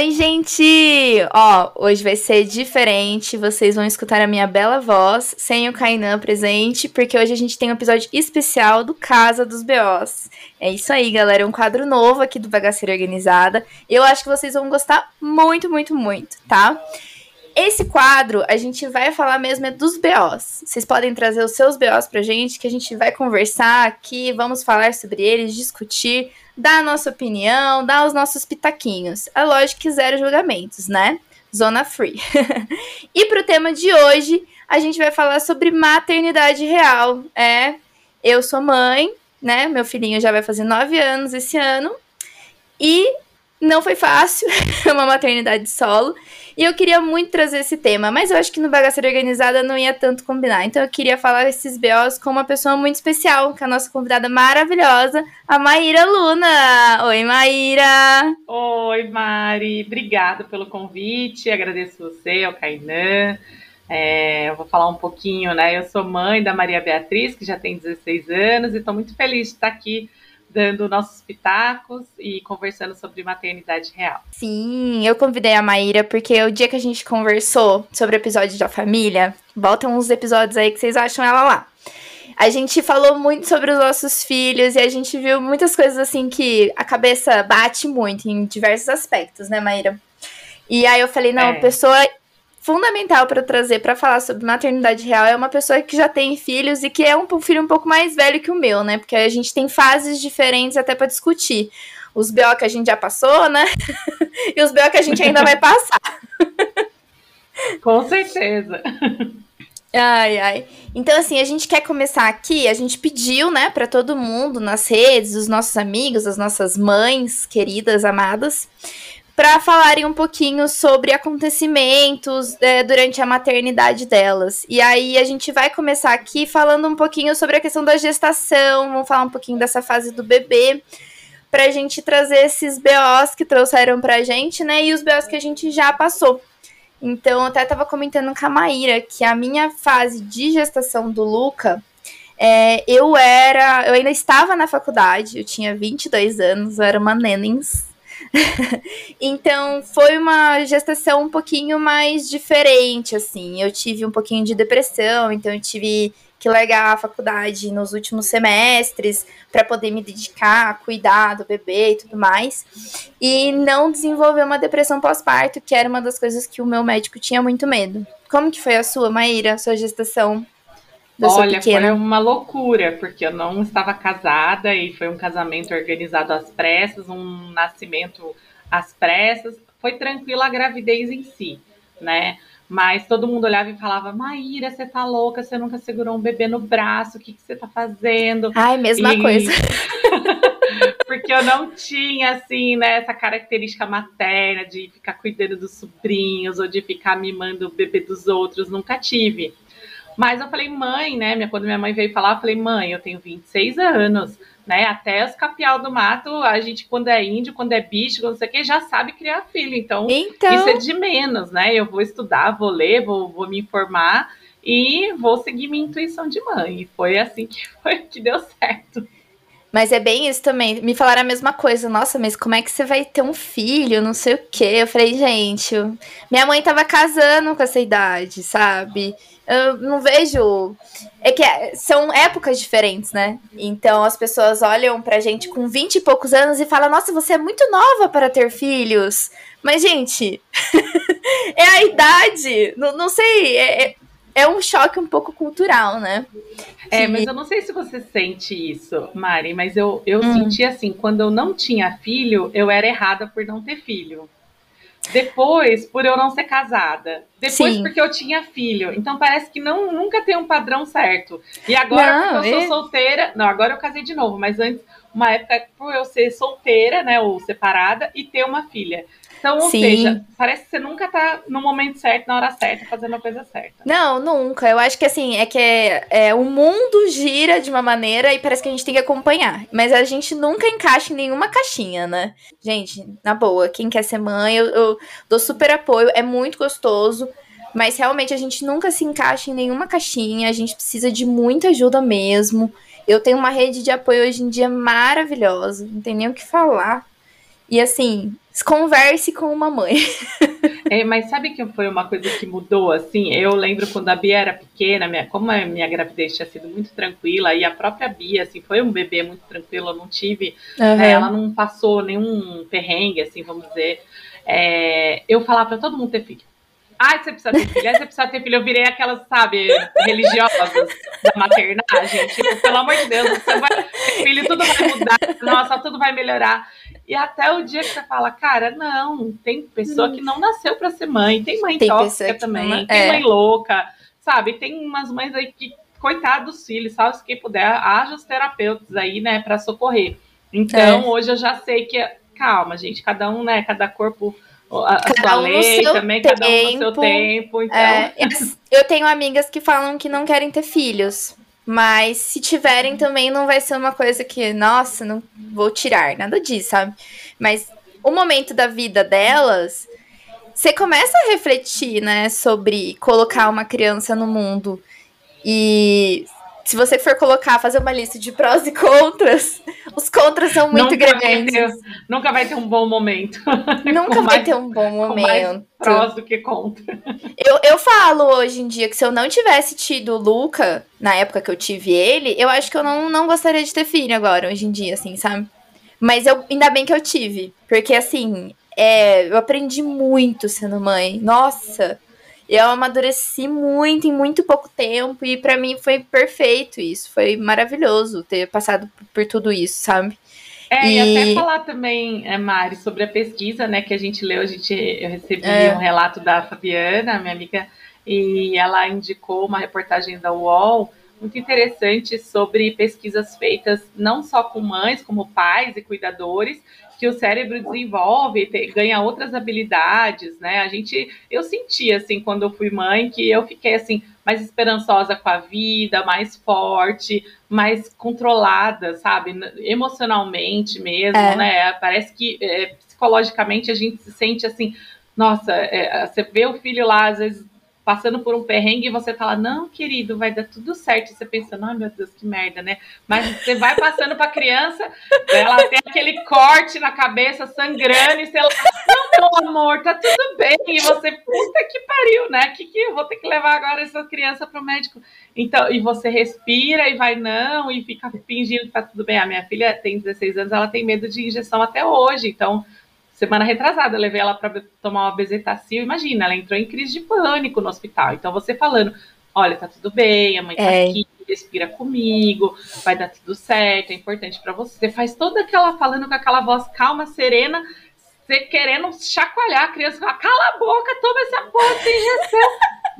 Oi, gente! Ó, hoje vai ser diferente. Vocês vão escutar a minha bela voz sem o Kainan presente, porque hoje a gente tem um episódio especial do Casa dos BOs. É isso aí, galera. Um quadro novo aqui do Bagaceira Organizada. Eu acho que vocês vão gostar muito, muito, muito, tá? Esse quadro, a gente vai falar mesmo é dos BOs. Vocês podem trazer os seus BOs pra gente, que a gente vai conversar aqui, vamos falar sobre eles, discutir dar a nossa opinião, dar os nossos pitaquinhos. É lógico que zero julgamentos, né? Zona free. e pro tema de hoje, a gente vai falar sobre maternidade real. É, eu sou mãe, né? Meu filhinho já vai fazer nove anos esse ano. E não foi fácil, é uma maternidade solo. E eu queria muito trazer esse tema, mas eu acho que no Bagaceira Organizada não ia tanto combinar. Então eu queria falar esses BOs com uma pessoa muito especial, que é a nossa convidada maravilhosa, a Maíra Luna. Oi, Maíra! Oi, Mari. Obrigada pelo convite. Agradeço você, ao Kainan. É, eu vou falar um pouquinho, né? Eu sou mãe da Maria Beatriz, que já tem 16 anos, e estou muito feliz de estar aqui dando nossos pitacos e conversando sobre maternidade real. Sim, eu convidei a Maíra porque o dia que a gente conversou sobre o episódio da família, voltam uns episódios aí que vocês acham ela lá. A gente falou muito sobre os nossos filhos e a gente viu muitas coisas assim que a cabeça bate muito em diversos aspectos, né, Maíra? E aí eu falei, não, é. pessoa fundamental para trazer para falar sobre maternidade real é uma pessoa que já tem filhos e que é um filho um pouco mais velho que o meu, né? Porque a gente tem fases diferentes até para discutir. Os BO que a gente já passou, né? e os BO que a gente ainda vai passar. Com certeza. Ai, ai. Então, assim, a gente quer começar aqui. A gente pediu, né, para todo mundo nas redes, os nossos amigos, as nossas mães queridas, amadas, para falarem um pouquinho sobre acontecimentos é, durante a maternidade delas. E aí a gente vai começar aqui falando um pouquinho sobre a questão da gestação, vamos falar um pouquinho dessa fase do bebê, para a gente trazer esses BOs que trouxeram para a gente, né, e os BOs que a gente já passou. Então, eu até estava comentando com a Maíra que a minha fase de gestação do Luca, é, eu era, eu ainda estava na faculdade, eu tinha 22 anos, eu era uma nenens, então foi uma gestação um pouquinho mais diferente, assim. Eu tive um pouquinho de depressão, então eu tive que largar a faculdade nos últimos semestres para poder me dedicar a cuidar do bebê e tudo mais. E não desenvolver uma depressão pós-parto, que era uma das coisas que o meu médico tinha muito medo. Como que foi a sua, Maíra, a sua gestação? Olha, foi uma loucura, porque eu não estava casada e foi um casamento organizado às pressas, um nascimento às pressas. Foi tranquila a gravidez em si, né? Mas todo mundo olhava e falava: Maíra, você tá louca, você nunca segurou um bebê no braço, o que, que você tá fazendo? Ai, mesma e... coisa. porque eu não tinha, assim, né, essa característica materna de ficar cuidando dos sobrinhos ou de ficar mimando o bebê dos outros, nunca tive. Mas eu falei, mãe, né? Minha, quando minha mãe veio falar, eu falei, mãe, eu tenho 26 anos, né? Até os capial do mato, a gente, quando é índio, quando é bicho, não sei o que, já sabe criar filho. Então, então, isso é de menos, né? Eu vou estudar, vou ler, vou, vou me informar e vou seguir minha intuição de mãe. E foi assim que foi que deu certo. Mas é bem isso também. Me falaram a mesma coisa. Nossa, mas como é que você vai ter um filho? Não sei o quê. Eu falei, gente, minha mãe tava casando com essa idade, sabe? Eu não vejo. É que é, são épocas diferentes, né? Então as pessoas olham pra gente com 20 e poucos anos e falam: Nossa, você é muito nova para ter filhos. Mas, gente, é a idade. Não, não sei. É, é é um choque um pouco cultural, né? É, mas eu não sei se você sente isso, Mari, mas eu, eu hum. senti assim, quando eu não tinha filho, eu era errada por não ter filho. Depois, por eu não ser casada. Depois, Sim. porque eu tinha filho. Então, parece que não, nunca tem um padrão certo. E agora, não, porque eu é... sou solteira. Não, agora eu casei de novo, mas antes, uma época, por eu ser solteira, né, ou separada, e ter uma filha. Então, ou Sim. seja, parece que você nunca tá no momento certo, na hora certa, fazendo a coisa certa. Não, nunca. Eu acho que assim, é que é, é, o mundo gira de uma maneira e parece que a gente tem que acompanhar. Mas a gente nunca encaixa em nenhuma caixinha, né? Gente, na boa, quem quer ser mãe, eu, eu dou super apoio, é muito gostoso. Mas realmente a gente nunca se encaixa em nenhuma caixinha, a gente precisa de muita ajuda mesmo. Eu tenho uma rede de apoio hoje em dia maravilhosa, não tem nem o que falar. E assim, converse com uma mãe. É, mas sabe que foi uma coisa que mudou, assim? Eu lembro quando a Bia era pequena, minha, como a minha gravidez tinha sido muito tranquila, e a própria Bia, assim, foi um bebê muito tranquilo, eu não tive, uhum. é, ela não passou nenhum perrengue, assim, vamos dizer. É, eu falava para todo mundo ter filho. Ai, você precisa ter filho, você precisa ter filho. Eu virei aquelas, sabe, religiosas da maternagem. Tipo, pelo amor de Deus, você vai ter filho, tudo vai mudar, nossa, tudo vai melhorar. E até o dia que você fala, cara, não, tem pessoa que não nasceu para ser mãe, tem mãe tem tóxica também, não... tem é. mãe louca, sabe? Tem umas mães aí que, coitado dos filhos, sabe? Se quem puder, haja os terapeutas aí, né, para socorrer. Então, é. hoje eu já sei que, calma, gente, cada um, né, cada corpo a, a cada sua um lei também, tempo, cada um no seu tempo. Então... É, eu tenho amigas que falam que não querem ter filhos. Mas se tiverem também não vai ser uma coisa que, nossa, não vou tirar, nada disso, sabe? Mas o momento da vida delas, você começa a refletir, né, sobre colocar uma criança no mundo. E se você for colocar, fazer uma lista de prós e contras, os contras são muito nunca grandes. Vai ter, nunca vai ter um bom momento. Nunca vai mais, ter um bom momento. mais prós do que contra. Eu, eu falo hoje em dia que se eu não tivesse tido o Luca, na época que eu tive ele, eu acho que eu não, não gostaria de ter filho agora, hoje em dia, assim, sabe? Mas eu, ainda bem que eu tive. Porque, assim, é, eu aprendi muito sendo mãe. Nossa! Eu amadureci muito em muito pouco tempo e para mim foi perfeito isso. Foi maravilhoso ter passado por tudo isso, sabe? É, e, e até falar também, é, Mari, sobre a pesquisa, né, que a gente leu, a gente, eu recebi é. um relato da Fabiana, minha amiga, e ela indicou uma reportagem da UOL muito interessante sobre pesquisas feitas não só com mães, como pais e cuidadores, que o cérebro desenvolve, te, ganha outras habilidades, né? A gente, eu senti assim quando eu fui mãe que eu fiquei assim mais esperançosa com a vida, mais forte, mais controlada, sabe? Emocionalmente mesmo, é. né? Parece que é, psicologicamente a gente se sente assim, nossa, é, você vê o filho lá às vezes passando por um perrengue e você fala, não, querido, vai dar tudo certo. Você pensa, ai meu Deus, que merda, né? Mas você vai passando para a criança, ela tem aquele corte na cabeça, sangrando, e você lá, não, meu amor, tá tudo bem. E você, puta que pariu, né? Que que eu vou ter que levar agora essa criança para o médico? Então, e você respira e vai, não, e fica fingindo que tá tudo bem. A minha filha tem 16 anos, ela tem medo de injeção até hoje, então semana retrasada, eu levei ela para tomar uma bezetacil. Imagina, ela entrou em crise de pânico no hospital. Então, você falando: olha, tá tudo bem, a mãe tá é. aqui, respira comigo, vai dar tudo certo, é importante para você. Você faz toda aquela, falando com aquela voz calma, serena, você querendo chacoalhar a criança, fala, cala a boca, toma essa porra de injeção.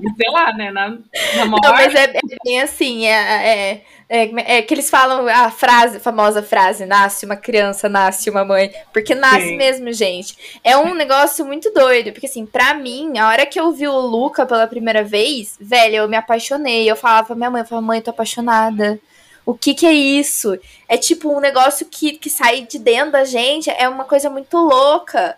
sei lá, né? Na, na maior... Não, mas é, é bem assim, é, é, é, é, que eles falam a frase, a famosa frase, nasce uma criança, nasce uma mãe. Porque nasce Sim. mesmo, gente. É um negócio muito doido. Porque, assim, pra mim, a hora que eu vi o Luca pela primeira vez, velho, eu me apaixonei. Eu falava pra minha mãe, eu falava, mãe, eu tô apaixonada. O que que é isso? É tipo um negócio que, que sai de dentro da gente, é uma coisa muito louca.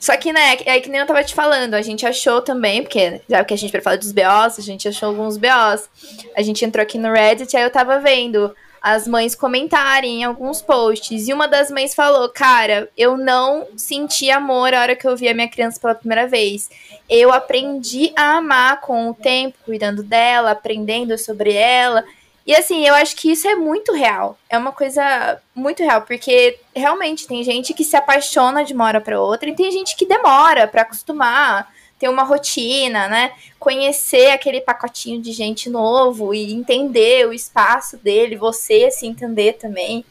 Só que, né, é que nem eu tava te falando, a gente achou também, porque já que a gente vai falar dos BOs, a gente achou alguns BOs. A gente entrou aqui no Reddit, aí eu tava vendo as mães comentarem em alguns posts. E uma das mães falou: Cara, eu não senti amor a hora que eu vi a minha criança pela primeira vez. Eu aprendi a amar com o tempo, cuidando dela, aprendendo sobre ela. E assim, eu acho que isso é muito real. É uma coisa muito real, porque realmente tem gente que se apaixona de uma hora para outra e tem gente que demora para acostumar, ter uma rotina, né? Conhecer aquele pacotinho de gente novo e entender o espaço dele, você se entender também.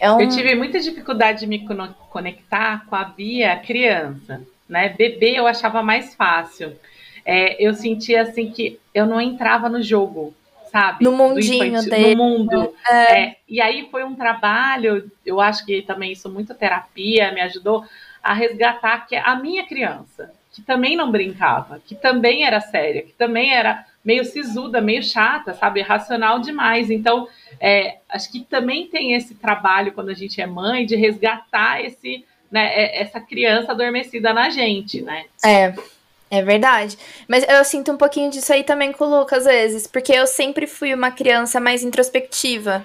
É um... Eu tive muita dificuldade de me conectar com a Bia criança, né? Bebê eu achava mais fácil. É, eu sentia assim que eu não entrava no jogo sabe? No mundinho dele. No mundo. É. É, e aí foi um trabalho, eu acho que também isso muito terapia me ajudou a resgatar que a minha criança, que também não brincava, que também era séria, que também era meio sisuda, meio chata, sabe? Racional demais. Então, é, acho que também tem esse trabalho quando a gente é mãe de resgatar esse, né, é, essa criança adormecida na gente, né? É. É verdade. Mas eu sinto um pouquinho disso aí também com o Lucas, às vezes, porque eu sempre fui uma criança mais introspectiva.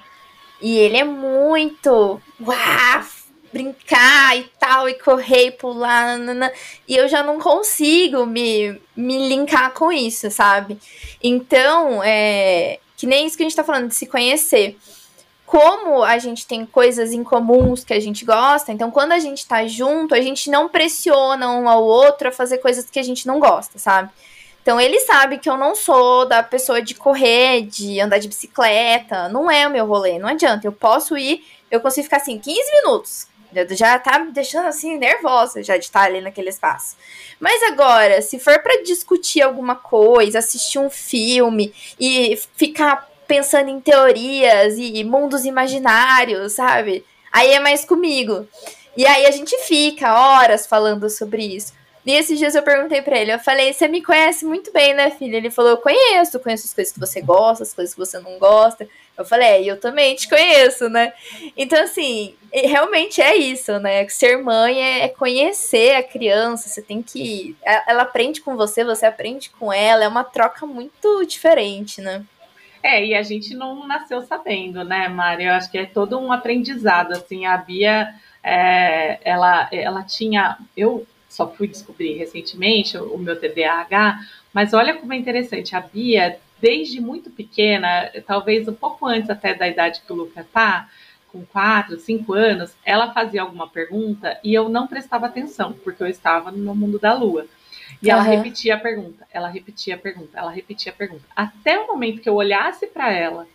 E ele é muito. Uau! brincar e tal, e correr e pular, nanana, e eu já não consigo me, me linkar com isso, sabe? Então, é, que nem isso que a gente tá falando, de se conhecer. Como a gente tem coisas em comuns que a gente gosta, então quando a gente tá junto, a gente não pressiona um ao outro a fazer coisas que a gente não gosta, sabe? Então ele sabe que eu não sou da pessoa de correr, de andar de bicicleta, não é o meu rolê, não adianta. Eu posso ir, eu consigo ficar assim 15 minutos, já tá me deixando assim nervosa já de estar ali naquele espaço. Mas agora, se for para discutir alguma coisa, assistir um filme e ficar pensando em teorias e mundos imaginários, sabe? Aí é mais comigo. E aí a gente fica horas falando sobre isso. E esses dias eu perguntei para ele, eu falei, você me conhece muito bem, né, filha? Ele falou, eu conheço, conheço as coisas que você gosta, as coisas que você não gosta. Eu falei, é, eu também te conheço, né? Então, assim, realmente é isso, né? Ser mãe é, é conhecer a criança, você tem que. Ela aprende com você, você aprende com ela, é uma troca muito diferente, né? É, e a gente não nasceu sabendo, né, Mari? Eu acho que é todo um aprendizado, assim, a Bia, é, ela, ela tinha, eu só fui descobrir recentemente o meu TDAH, mas olha como é interessante, a Bia, desde muito pequena, talvez um pouco antes até da idade que o Luca tá, com quatro, cinco anos, ela fazia alguma pergunta e eu não prestava atenção, porque eu estava no mundo da lua. E uhum. ela repetia a pergunta, ela repetia a pergunta, ela repetia a pergunta. Até o momento que eu olhasse para ela,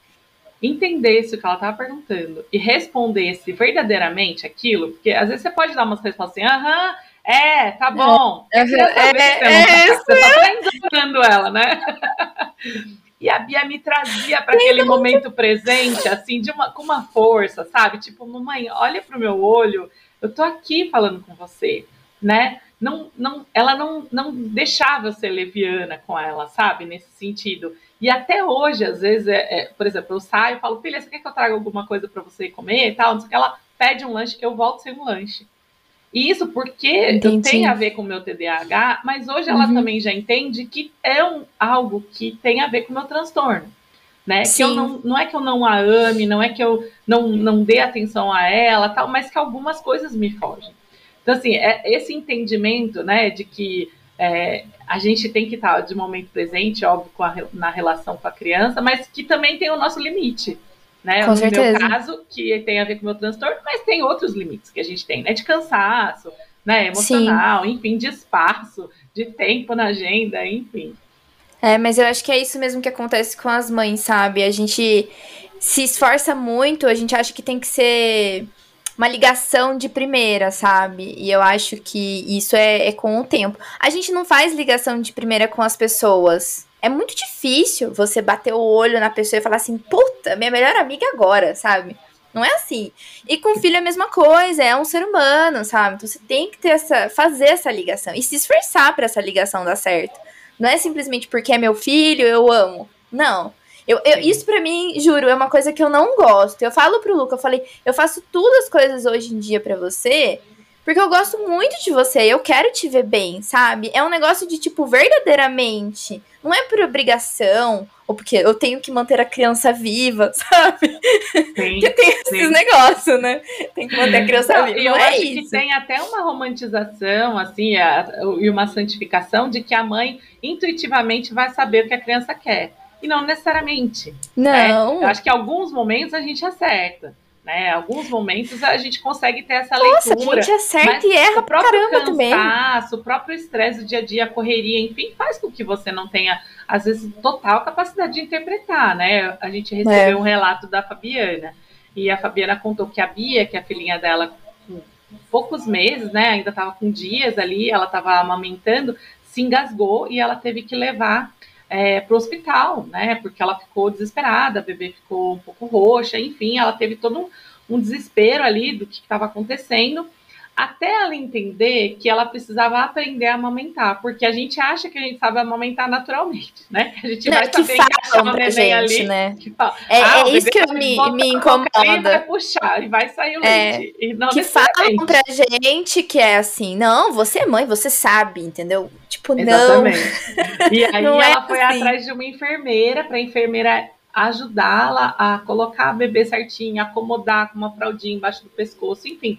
entendesse o que ela estava perguntando e respondesse verdadeiramente aquilo, porque às vezes você pode dar umas respostas assim, aham, é, tá bom. É, é, é, é, é, você só tá ela, né? E a Bia me trazia para aquele momento presente, assim, de uma, com uma força, sabe? Tipo, mamãe, olha pro meu olho, eu tô aqui falando com você, né? Não, não, ela não, não deixava eu ser leviana com ela, sabe? Nesse sentido. E até hoje, às vezes, é, é, por exemplo, eu saio e falo, filha, você quer que eu traga alguma coisa para você comer e tal? Não sei o que. Ela pede um lanche, eu volto sem um lanche. E isso porque tem a ver com o meu TDAH, mas hoje ela uhum. também já entende que é um, algo que tem a ver com o meu transtorno. Né? Sim. Que eu não, não é que eu não a ame, não é que eu não, não dê atenção a ela, tal, mas que algumas coisas me fogem. Então, assim, é esse entendimento né, de que é, a gente tem que estar de momento presente, óbvio, a, na relação com a criança, mas que também tem o nosso limite né? Com no certeza. meu caso, que tem a ver com o meu transtorno, mas tem outros limites que a gente tem, né? De cansaço, né? Emocional, Sim. enfim, de espaço, de tempo na agenda, enfim. É, mas eu acho que é isso mesmo que acontece com as mães, sabe? A gente se esforça muito, a gente acha que tem que ser uma ligação de primeira, sabe? E eu acho que isso é, é com o tempo. A gente não faz ligação de primeira com as pessoas é muito difícil você bater o olho na pessoa e falar assim, puta, minha melhor amiga agora, sabe? Não é assim. E com filho é a mesma coisa, é um ser humano, sabe? Então você tem que ter essa, fazer essa ligação e se esforçar para essa ligação dar certo. Não é simplesmente porque é meu filho, eu amo. Não. Eu, eu isso para mim, juro, é uma coisa que eu não gosto. Eu falo pro Luca, eu falei, eu faço todas as coisas hoje em dia para você, porque eu gosto muito de você, eu quero te ver bem, sabe? É um negócio de, tipo, verdadeiramente. Não é por obrigação, ou porque eu tenho que manter a criança viva, sabe? Sim, porque tem sim. esses negócios, né? Tem que manter a criança viva. E eu é acho isso. que tem até uma romantização, assim, a, e uma santificação de que a mãe intuitivamente vai saber o que a criança quer. E não necessariamente. Né? Não. Né? Eu acho que em alguns momentos a gente acerta né? Alguns momentos a gente consegue ter essa Nossa, leitura. A gente acerta e erra o próprio caramba também. o próprio estresse do dia a dia, a correria, enfim, faz com que você não tenha, às vezes, total capacidade de interpretar, né? A gente recebeu é. um relato da Fabiana. E a Fabiana contou que a Bia, que é a filhinha dela, com poucos meses, né? Ainda estava com dias ali, ela estava amamentando, se engasgou e ela teve que levar é, para o hospital, né? Porque ela ficou desesperada, a bebê ficou um pouco roxa, enfim, ela teve todo um, um desespero ali do que estava acontecendo até ela entender que ela precisava aprender a amamentar, porque a gente acha que a gente sabe amamentar naturalmente, né? A gente não, vai saber encaixar uma gente, ali, né? que fala, é, ah, é isso que me, me incomoda. Vai puxar e vai sair o é, leite. E não que falam pra gente que é assim, não, você é mãe, você sabe, entendeu? Tipo, Exatamente. não. E aí não é ela é foi assim. atrás de uma enfermeira, para a enfermeira ajudá-la a colocar a bebê certinho, acomodar com uma fraldinha embaixo do pescoço, enfim,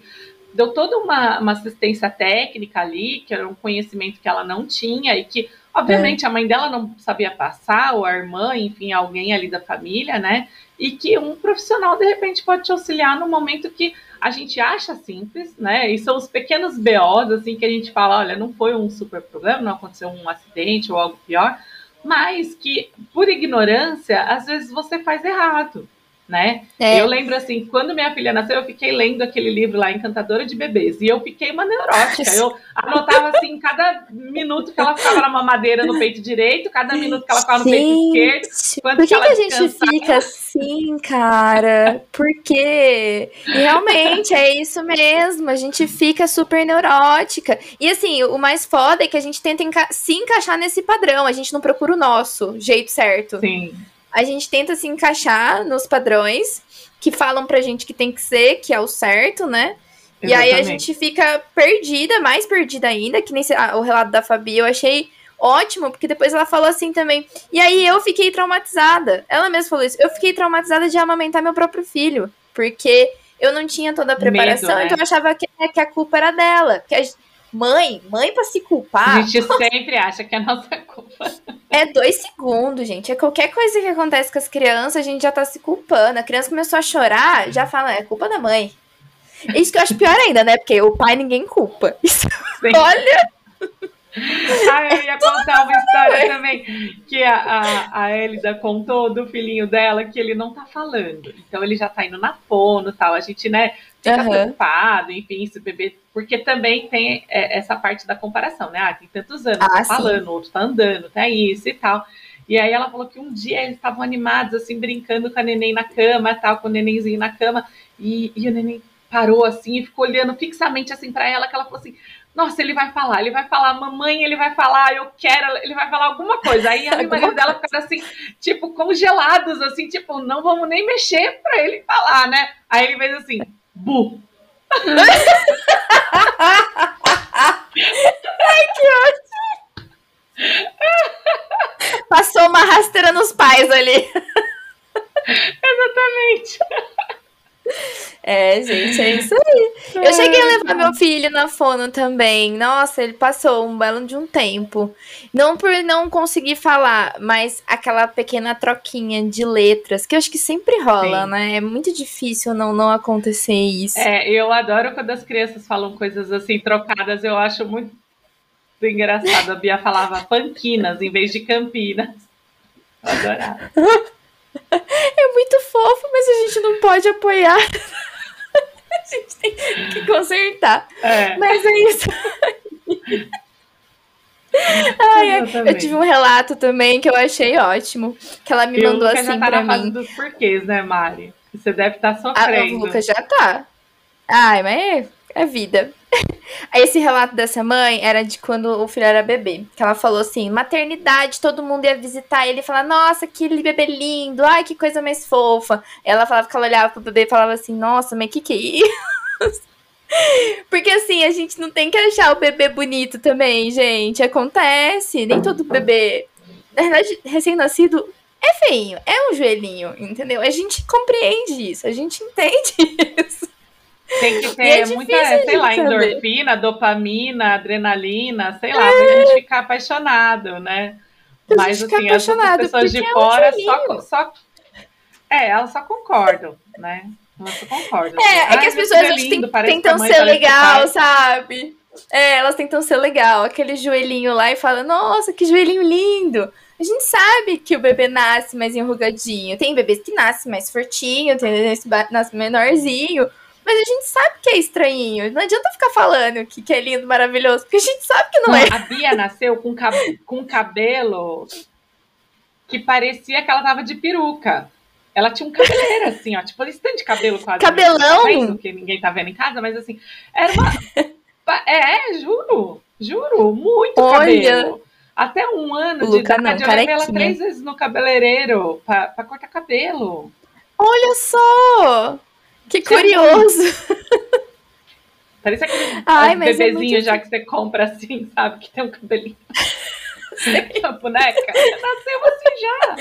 deu toda uma, uma assistência técnica ali, que era um conhecimento que ela não tinha e que, obviamente, é. a mãe dela não sabia passar, ou a irmã, enfim, alguém ali da família, né? E que um profissional, de repente, pode te auxiliar no momento que a gente acha simples, né? E são os pequenos BOs, assim, que a gente fala, olha, não foi um super problema, não aconteceu um acidente ou algo pior, mas que, por ignorância, às vezes você faz errado né? É. Eu lembro assim, quando minha filha nasceu, eu fiquei lendo aquele livro lá, Encantadora de Bebês, e eu fiquei uma neurótica. Eu anotava assim, cada minuto que ela ficava na mamadeira no peito direito, cada minuto que ela ficava no peito esquerdo. Por que, que, que a gente fica assim, cara? Por quê? E realmente é isso mesmo, a gente fica super neurótica. E assim, o mais foda é que a gente tenta enca se encaixar nesse padrão, a gente não procura o nosso jeito certo. Sim a gente tenta se encaixar nos padrões que falam pra gente que tem que ser, que é o certo, né? Exatamente. E aí a gente fica perdida, mais perdida ainda, que nem o relato da Fabi, eu achei ótimo, porque depois ela falou assim também. E aí eu fiquei traumatizada. Ela mesma falou isso. Eu fiquei traumatizada de amamentar meu próprio filho, porque eu não tinha toda a preparação, Medo, né? então eu achava que, que, a culpa era dela. Que a, Mãe, mãe para se culpar. A gente sempre acha que é nossa culpa. É dois segundos, gente. É qualquer coisa que acontece com as crianças, a gente já tá se culpando. A criança começou a chorar, já fala, é culpa da mãe. Isso que eu acho pior ainda, né? Porque o pai ninguém culpa. Isso, olha. Ah, eu ia contar uma história também que a, a, a Elida contou do filhinho dela que ele não tá falando. Então ele já tá indo na fono e tal. A gente, né, fica uhum. preocupado, enfim, se o bebê. Porque também tem é, essa parte da comparação, né? Ah, tem tantos anos, ah, tá falando, outro tá andando, tá isso e tal. E aí ela falou que um dia eles estavam animados, assim, brincando com a neném na cama, tal, com o nenenzinho na cama, e, e o neném parou assim e ficou olhando fixamente assim para ela, que ela falou assim: nossa, ele vai falar, ele vai falar, mamãe, ele vai falar, eu quero, ele vai falar alguma coisa. Aí a marido dela ficaram assim, tipo, congelados, assim, tipo, não vamos nem mexer pra ele falar, né? Aí ele fez assim, bu. Ai, que ótimo! Passou uma rasteira nos pais ali. Exatamente. É, gente, é isso aí. Eu cheguei a levar meu filho na fono também. Nossa, ele passou um belo de um tempo. Não por não conseguir falar, mas aquela pequena troquinha de letras, que eu acho que sempre rola, Sim. né? É muito difícil não, não acontecer isso. É, eu adoro quando as crianças falam coisas assim trocadas. Eu acho muito engraçado. A Bia falava panquinas em vez de campinas. Eu adorava. É muito fofo, mas a gente não pode apoiar. A gente tem que consertar. É. Mas é isso. Ai, eu tive um relato também que eu achei ótimo. Que ela me mandou assim já tá pra mim. dos porquês, né, Mari? Você deve estar tá sofrendo. A Luca já tá. Ai, mas é, é vida. Esse relato dessa mãe era de quando o filho era bebê. Que ela falou assim: maternidade, todo mundo ia visitar ele e falar: Nossa, que bebê lindo, ai, que coisa mais fofa. Ela falava que ela olhava pro bebê e falava assim: Nossa, mas que que é isso? Porque assim, a gente não tem que achar o bebê bonito também, gente. Acontece. Nem todo bebê. Na verdade, recém-nascido é feinho, é um joelhinho, entendeu? A gente compreende isso, a gente entende isso. Tem que ter é muita, sei lá, endorfina, dopamina, adrenalina, sei lá, é. pra gente ficar apaixonado, né? Mas assim, as pessoas de fora é um só, só. É, elas só concordam, né? Elas só concordam. É, é que as pessoas é lindo, tentam ser legal, sabe? É, elas tentam ser legal. Aquele joelhinho lá e fala, nossa, que joelhinho lindo. A gente sabe que o bebê nasce mais enrugadinho. Tem bebês que nascem mais fortinho, tem esse nasce menorzinho. Mas a gente sabe que é estranhinho. Não adianta ficar falando que, que é lindo, maravilhoso, porque a gente sabe que não, não é. A Bia nasceu com, cab com cabelo que parecia que ela tava de peruca. Ela tinha um cabeleiro, assim, ó, tipo, esse tanto de cabelo quase. Cabelão? Tá que ninguém tá vendo em casa, mas assim, era uma. é, juro, juro, muito Olha. cabelo. Até um ano de idade, não, eu levei ela três vezes no cabeleireiro pra, pra cortar cabelo. Olha só! Que curioso! Parece aquele Ai, bebezinho é já que você compra assim, sabe? Que tem um cabelinho. A boneca? Nasceu assim já.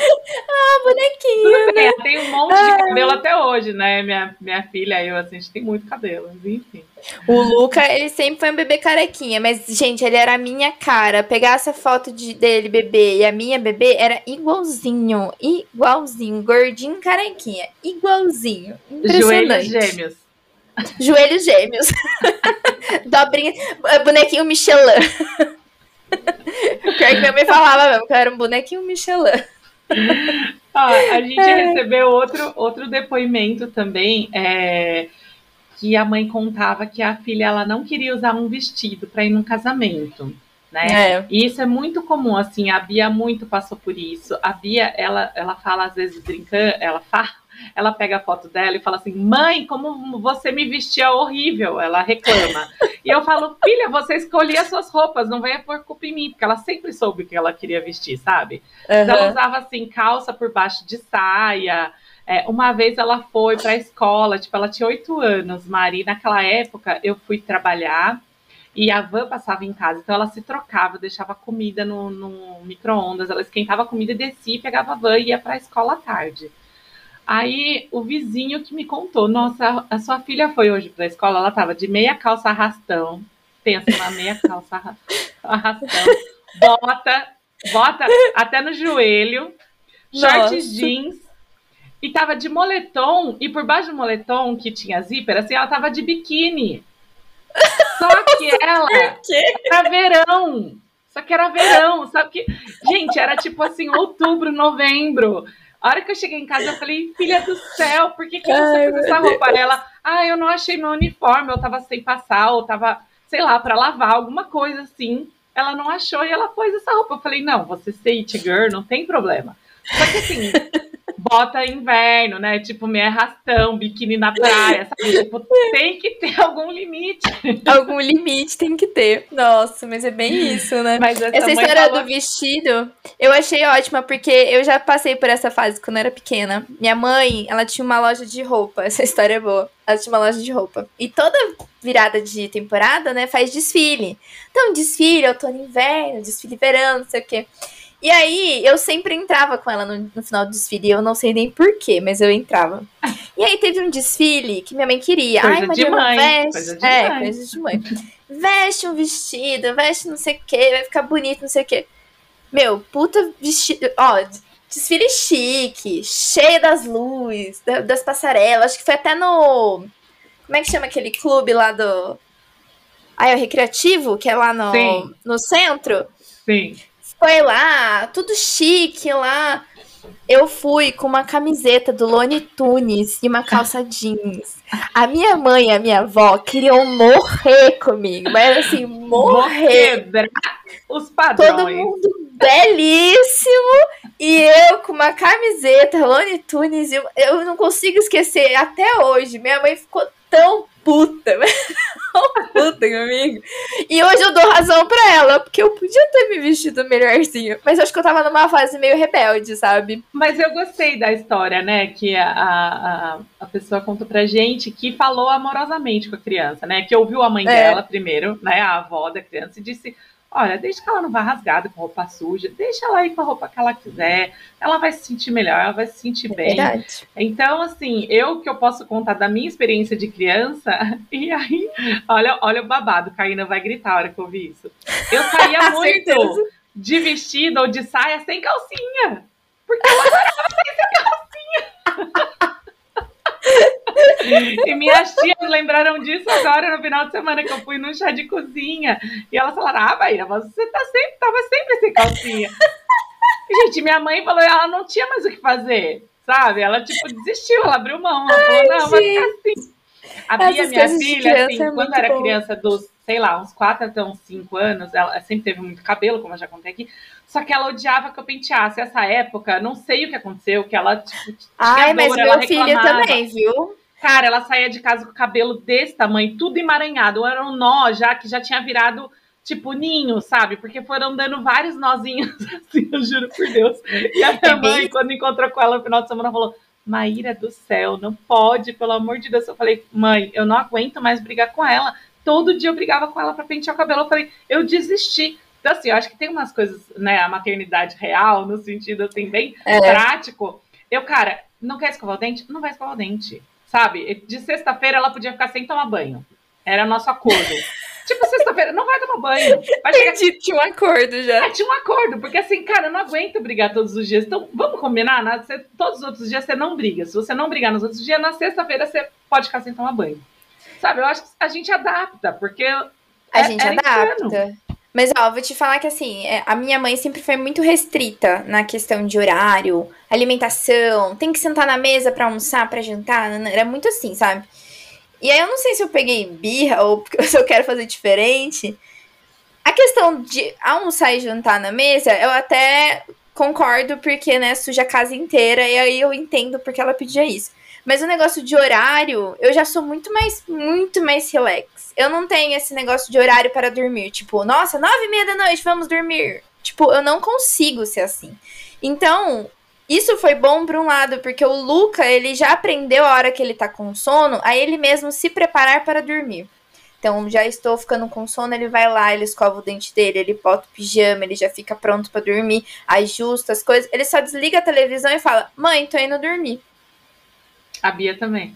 Ah, bonequinha. Ela tem um monte de cabelo até hoje, né? Minha, minha filha e eu, assim, a gente tem muito cabelo, enfim. O Luca, ele sempre foi um bebê carequinha, mas, gente, ele era a minha cara. Pegar essa foto de, dele, bebê, e a minha bebê era igualzinho. Igualzinho. Gordinho, carequinha. Igualzinho. Impressionante. Joelhos gêmeos. Joelhos gêmeos. Dobrinha. Bonequinho Michelin. Pior que minha mãe falava mesmo, que eu era um bonequinho Michelin. Ah, a gente é. recebeu outro, outro depoimento também. É que a mãe contava que a filha ela não queria usar um vestido para ir num casamento. Né? É. E isso é muito comum, assim, a Bia muito passou por isso. A Bia, ela, ela fala às vezes brincando, ela fala, ela pega a foto dela e fala assim: "Mãe, como você me vestia horrível". Ela reclama. e eu falo: "Filha, você escolhia as suas roupas, não venha por culpa em mim", porque ela sempre soube o que ela queria vestir, sabe? Uhum. Ela usava assim calça por baixo de saia, é, uma vez ela foi para a escola, tipo, ela tinha oito anos, Mari. Naquela época eu fui trabalhar e a van passava em casa, então ela se trocava, deixava comida no, no micro-ondas, ela esquentava a comida e descia, pegava a van e ia para a escola à tarde. Aí o vizinho que me contou, nossa, a sua filha foi hoje para a escola, ela tava de meia calça arrastão, pensa na meia calça arrastão, bota, bota até no joelho, shorts jeans, e tava de moletom, e por baixo do moletom, que tinha zíper, assim, ela tava de biquíni. Só que ela era verão. Só que era verão, sabe que. Gente, era tipo assim, outubro, novembro. A hora que eu cheguei em casa, eu falei, filha do céu, por que, que você fez essa roupa? Ela, ah, eu não achei meu uniforme, eu tava sem passar, ou tava, sei lá, para lavar, alguma coisa assim. Ela não achou e ela pôs essa roupa. Eu falei, não, você ser girl, não tem problema. Só que assim, bota inverno, né? Tipo, meia arrastão, biquíni na praia, sabe? Tipo, tem que ter algum limite. Algum limite tem que ter. Nossa, mas é bem isso, né? Mas essa, essa história falou... do vestido, eu achei ótima, porque eu já passei por essa fase quando eu era pequena. Minha mãe, ela tinha uma loja de roupa. Essa história é boa. Ela tinha uma loja de roupa. E toda virada de temporada, né, faz desfile. Então, desfile, outono inverno, desfile verão, não sei o quê. E aí, eu sempre entrava com ela no, no final do desfile. Eu não sei nem porquê, mas eu entrava. E aí teve um desfile que minha mãe queria. Coisa Ai, Maria, de mãe. Veste. Coisa de é, mãe. coisa de mãe. Veste um vestido, veste não sei o quê, vai ficar bonito, não sei o quê. Meu, puta vestido. Ó, desfile chique, cheio das luzes, das passarelas. Acho que foi até no. Como é que chama aquele clube lá do. Ah, é o Recreativo, que é lá no, no centro? Sim. Foi lá, tudo chique lá. Eu fui com uma camiseta do Lone Tunes e uma calça jeans. A minha mãe e a minha avó queriam morrer comigo, mas assim, morrer. Os padrões. Todo mundo belíssimo e eu com uma camiseta Lone Tunes. Eu, eu não consigo esquecer até hoje. Minha mãe ficou tão puta, puta comigo. E hoje eu dou razão pra ela, porque eu podia ter me vestido melhorzinho. Mas acho que eu tava numa fase meio rebelde, sabe? Mas eu gostei da história, né? Que a, a, a pessoa contou pra gente que falou amorosamente com a criança, né? Que ouviu a mãe é. dela primeiro, né? A avó da criança, e disse Olha, deixa que ela não vá rasgada com roupa suja, deixa ela ir com a roupa que ela quiser, ela vai se sentir melhor, ela vai se sentir é bem. Verdade. Então, assim, eu que eu posso contar da minha experiência de criança, e aí, olha, olha o babado, Caína vai gritar a hora que eu ouvi isso. Eu saía muito de vestido ou de saia sem calcinha, porque eu adorava sem calcinha. E minhas tias lembraram disso agora no final de semana que eu fui no chá de cozinha. E elas falaram: Ah, Bahia, você tá sempre, tava sempre sem calcinha. E, gente, minha mãe falou: ela não tinha mais o que fazer, sabe? Ela, tipo, desistiu, ela abriu mão. Ela falou: Não, vai ficar assim. A Bia, minha filha, assim, é quando era bom. criança dos, sei lá, uns 4 até uns 5 anos, ela sempre teve muito cabelo, como eu já contei aqui. Só que ela odiava que eu penteasse. Essa época, não sei o que aconteceu, que ela, tipo, Ai, dor, mas meu filho também, viu? Cara, ela saía de casa com o cabelo desse tamanho, tudo emaranhado. Era um nó já que já tinha virado tipo ninho, sabe? Porque foram dando vários nozinhos assim, eu juro por Deus. E a minha é mãe, quando encontrou com ela no final de semana, falou: Maíra do céu, não pode, pelo amor de Deus. Eu falei, mãe, eu não aguento mais brigar com ela. Todo dia eu brigava com ela para pentear o cabelo. Eu falei, eu desisti Então, assim, eu acho que tem umas coisas, né, a maternidade real, no sentido, assim, bem é. prático. Eu, cara, não quer escovar o dente? Não vai escovar o dente, sabe? De sexta-feira ela podia ficar sem tomar banho. Era nosso acordo. tipo, sexta-feira, não vai tomar banho. Vai chegar... Entendi, tinha um acordo já. É, tinha um acordo, porque assim, cara, eu não aguento brigar todos os dias. Então, vamos combinar? Na, você, todos os outros dias você não briga. Se você não brigar nos outros dias, na sexta-feira você pode ficar sem tomar banho. Sabe, eu acho que a gente adapta, porque. A é, gente adapta. Insano. Mas, ó, vou te falar que, assim, é, a minha mãe sempre foi muito restrita na questão de horário, alimentação, tem que sentar na mesa para almoçar, para jantar, era muito assim, sabe? E aí eu não sei se eu peguei birra ou se eu quero fazer diferente. A questão de almoçar e jantar na mesa, eu até concordo, porque, né, suja a casa inteira, e aí eu entendo porque ela pedia isso. Mas o negócio de horário, eu já sou muito mais, muito mais relax. Eu não tenho esse negócio de horário para dormir. Tipo, nossa, nove e meia da noite, vamos dormir. Tipo, eu não consigo ser assim. Então, isso foi bom por um lado, porque o Luca, ele já aprendeu a hora que ele tá com sono, a ele mesmo se preparar para dormir. Então, já estou ficando com sono, ele vai lá, ele escova o dente dele, ele bota o pijama, ele já fica pronto para dormir, ajusta as coisas. Ele só desliga a televisão e fala: Mãe, tô indo dormir. A Bia também.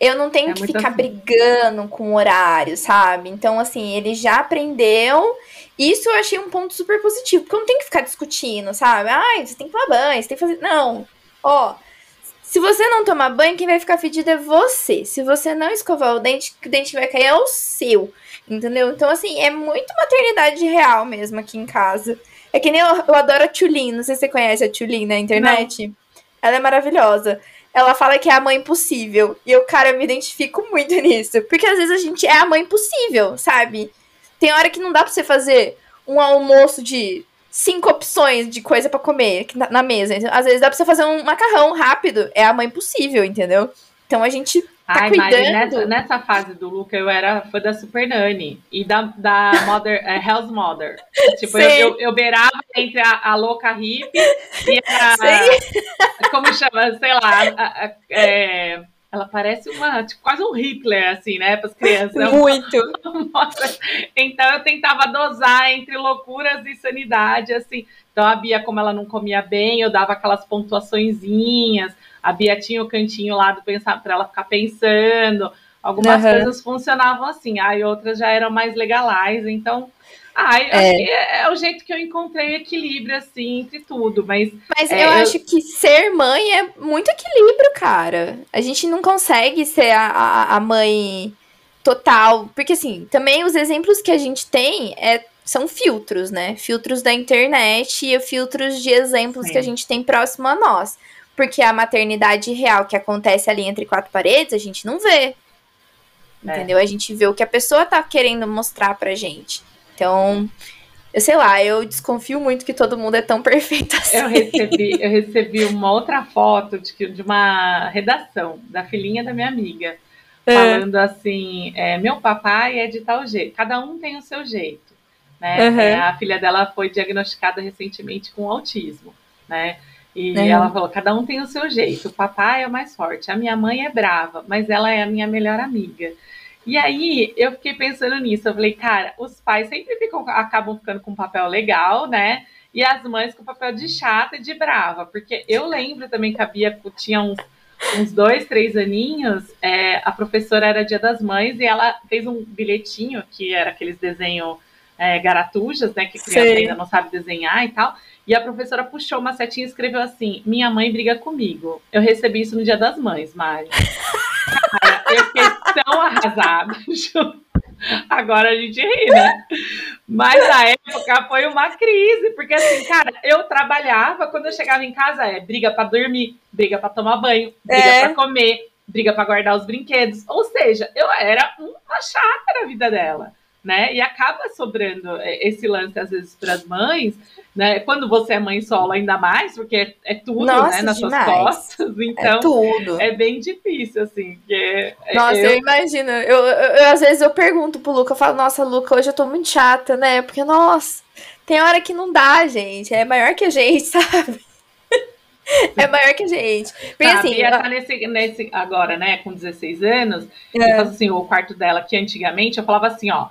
Eu não tenho é que ficar assim. brigando com o horário, sabe? Então, assim, ele já aprendeu. Isso eu achei um ponto super positivo, porque eu não tenho que ficar discutindo, sabe? Ai, você tem que tomar banho, você tem que fazer. Não. Ó, se você não tomar banho, quem vai ficar fedido é você. Se você não escovar o dente, o dente vai cair é o seu. Entendeu? Então, assim, é muito maternidade real mesmo aqui em casa. É que nem eu, eu adoro a Tulin. Não sei se você conhece a Tulin na internet. Não. Ela é maravilhosa ela fala que é a mãe possível. E eu, cara, me identifico muito nisso. Porque às vezes a gente é a mãe possível, sabe? Tem hora que não dá pra você fazer um almoço de cinco opções de coisa para comer na, na, mesa. Às vezes dá pra você fazer um macarrão rápido. É a mãe possível, entendeu? Então a gente tá Ai, cuidando. Mari, nessa, nessa, fase do Luca, eu era fã da Super Nanny e da, da Mother, é, Hell's Mother. Tipo, eu, eu, eu, beirava entre a, a louca hippie e a. Como chama? Sei lá. A, a, é, ela parece uma, tipo, quase um Hitler, assim, né, para as crianças. Muito. então eu tentava dosar entre loucuras e sanidade, assim. Então a Bia, como ela não comia bem, eu dava aquelas pontuaçõezinhas a Bia tinha o cantinho lá do pensar para ela ficar pensando. Algumas uhum. coisas funcionavam assim, aí outras já eram mais legais, então. Ah, é. é o jeito que eu encontrei equilíbrio, assim, entre tudo, mas... Mas é, eu, eu, acho que ser mãe é muito equilíbrio, cara. A gente não consegue ser a, a, a mãe total, porque, assim, também os exemplos que a gente tem é, são filtros, né? Filtros da internet e filtros de exemplos Sim. que a gente tem próximo a nós. Porque a maternidade real que acontece ali entre quatro paredes, a gente não vê. É. Entendeu? A gente vê o que a pessoa tá querendo mostrar pra gente. Então, eu sei lá, eu desconfio muito que todo mundo é tão perfeito assim. Eu recebi, eu recebi uma outra foto de, de uma redação da filhinha da minha amiga, é. falando assim: é, meu papai é de tal jeito, cada um tem o seu jeito. Né? Uhum. a filha dela foi diagnosticada recentemente com autismo, né? E é. ela falou: cada um tem o seu jeito. O papai é o mais forte, a minha mãe é brava, mas ela é a minha melhor amiga. E aí eu fiquei pensando nisso. Eu falei, cara, os pais sempre ficam, acabam ficando com um papel legal, né? E as mães com papel de chata e de brava. Porque eu lembro também que a Bia tinha uns, uns dois, três aninhos. É, a professora era Dia das Mães e ela fez um bilhetinho que era aqueles desenhos é, garatujas, né? Que criança ainda não sabe desenhar e tal. E a professora puxou uma setinha e escreveu assim: Minha mãe briga comigo. Eu recebi isso no Dia das Mães, Mari. Cara, eu fiquei tão arrasada. Agora a gente ri, né? Mas na época foi uma crise, porque assim, cara, eu trabalhava, quando eu chegava em casa, é briga para dormir, briga para tomar banho, briga é. para comer, briga para guardar os brinquedos. Ou seja, eu era uma chata na vida dela né? E acaba sobrando é, esse lance, às vezes, para as mães, né? Quando você é mãe solo, ainda mais, porque é, é tudo, Nossa, né? Nas demais. suas costas. É então, é, tudo. é bem difícil, assim. Porque Nossa, eu, eu imagino. Eu, eu, eu, às vezes, eu pergunto pro Luca, eu falo, nossa, Luca, hoje eu tô muito chata, né? Porque, nossa, tem hora que não dá, gente. É maior que a gente, sabe? é maior que a gente. Porque assim. A tá nesse, nesse, agora, né, com 16 anos, é. eu faço assim, o quarto dela, que antigamente eu falava assim, ó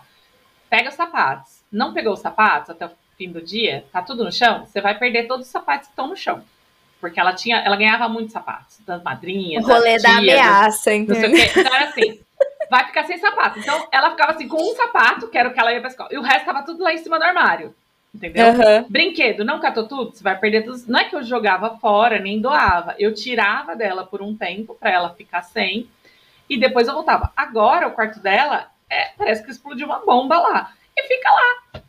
pega os sapatos. Não pegou os sapatos, até fim do dia, tá tudo no chão, você vai perder todos os sapatos que estão no chão. Porque ela tinha, ela ganhava muitos sapatos, das madrinhas. O rolê da tias, ameaça, não sei o entendeu? quê. Então era assim, vai ficar sem sapato. Então ela ficava assim com um sapato, que era o que ela ia pra escola, e o resto tava tudo lá em cima do armário. Entendeu? Aham. Brinquedo, não catou tudo? Você vai perder tudo. Não é que eu jogava fora, nem doava. Eu tirava dela por um tempo pra ela ficar sem. E depois eu voltava. Agora o quarto dela é, parece que explodiu uma bomba lá. E fica lá.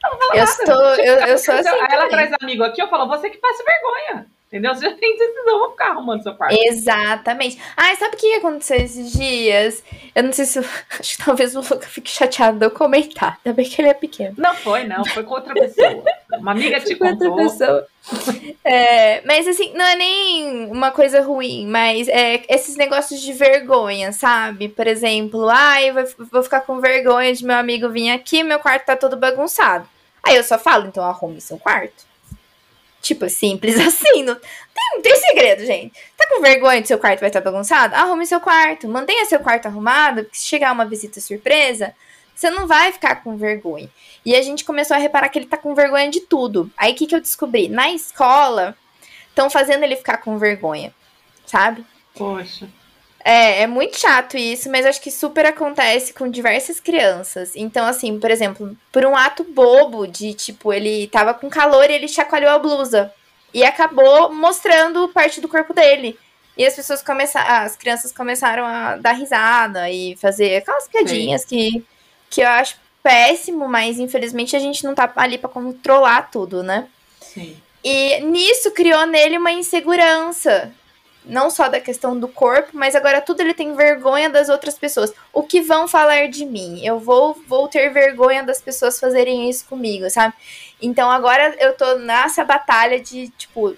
Fala Eu nada. estou, eu, eu sou assim Aí ela também. traz amigo aqui, eu falo, você que passa vergonha. Entendeu? Você já tem decisão, vou ficar arrumando seu quarto. Exatamente. Ah, sabe o que aconteceu esses dias? Eu não sei se. eu- Acho que talvez o Luca fique chateado de eu comentar. Ainda bem que ele é pequeno. Não foi, não, foi com outra pessoa. Uma amiga te Com outra contou. pessoa. É, mas assim, não é nem uma coisa ruim, mas é esses negócios de vergonha, sabe? Por exemplo, ai, eu vou, vou ficar com vergonha de meu amigo vir aqui, meu quarto tá todo bagunçado. Aí eu só falo, então arrume seu quarto. Tipo, simples assim. Não tem, não tem segredo, gente. Tá com vergonha de seu quarto vai estar bagunçado? Arrume seu quarto. Mantenha seu quarto arrumado, porque se chegar uma visita surpresa, você não vai ficar com vergonha. E a gente começou a reparar que ele tá com vergonha de tudo. Aí o que, que eu descobri? Na escola, estão fazendo ele ficar com vergonha, sabe? Poxa. É, é muito chato isso, mas acho que super acontece com diversas crianças. Então, assim, por exemplo, por um ato bobo de tipo, ele tava com calor e ele chacoalhou a blusa. E acabou mostrando parte do corpo dele. E as pessoas começaram. As crianças começaram a dar risada e fazer aquelas piadinhas que, que eu acho péssimo, mas infelizmente a gente não tá ali pra controlar tudo, né? Sim. E nisso criou nele uma insegurança. Não só da questão do corpo, mas agora tudo ele tem vergonha das outras pessoas. O que vão falar de mim? Eu vou, vou ter vergonha das pessoas fazerem isso comigo, sabe? Então agora eu tô nessa batalha de, tipo,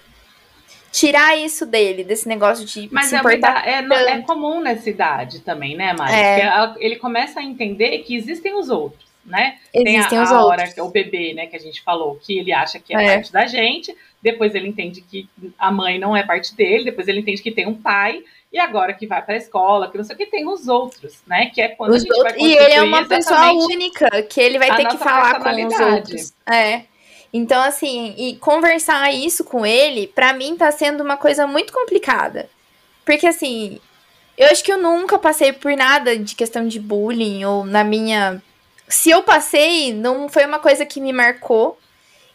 tirar isso dele, desse negócio de Mas se é, importar. é, é tanto. comum nessa idade também, né, Mari? É. Ele começa a entender que existem os outros, né? Tem Existem a, os a outros. hora é o bebê, né, que a gente falou, que ele acha que é, É. parte da gente, depois ele entende que a mãe não é parte dele, depois ele entende que tem um pai, e agora que vai pra escola, que não sei o que, tem os outros, né? Que é quando a Os gente outros- vai e ele é uma pessoa única, que ele vai a ter que falar com os outros. É. Então, assim, e conversar isso com ele, pra mim tá sendo uma coisa muito complicada. Porque, assim, eu acho que eu nunca passei por nada de questão de bullying, ou na minha. Se eu passei, não foi uma coisa que me marcou.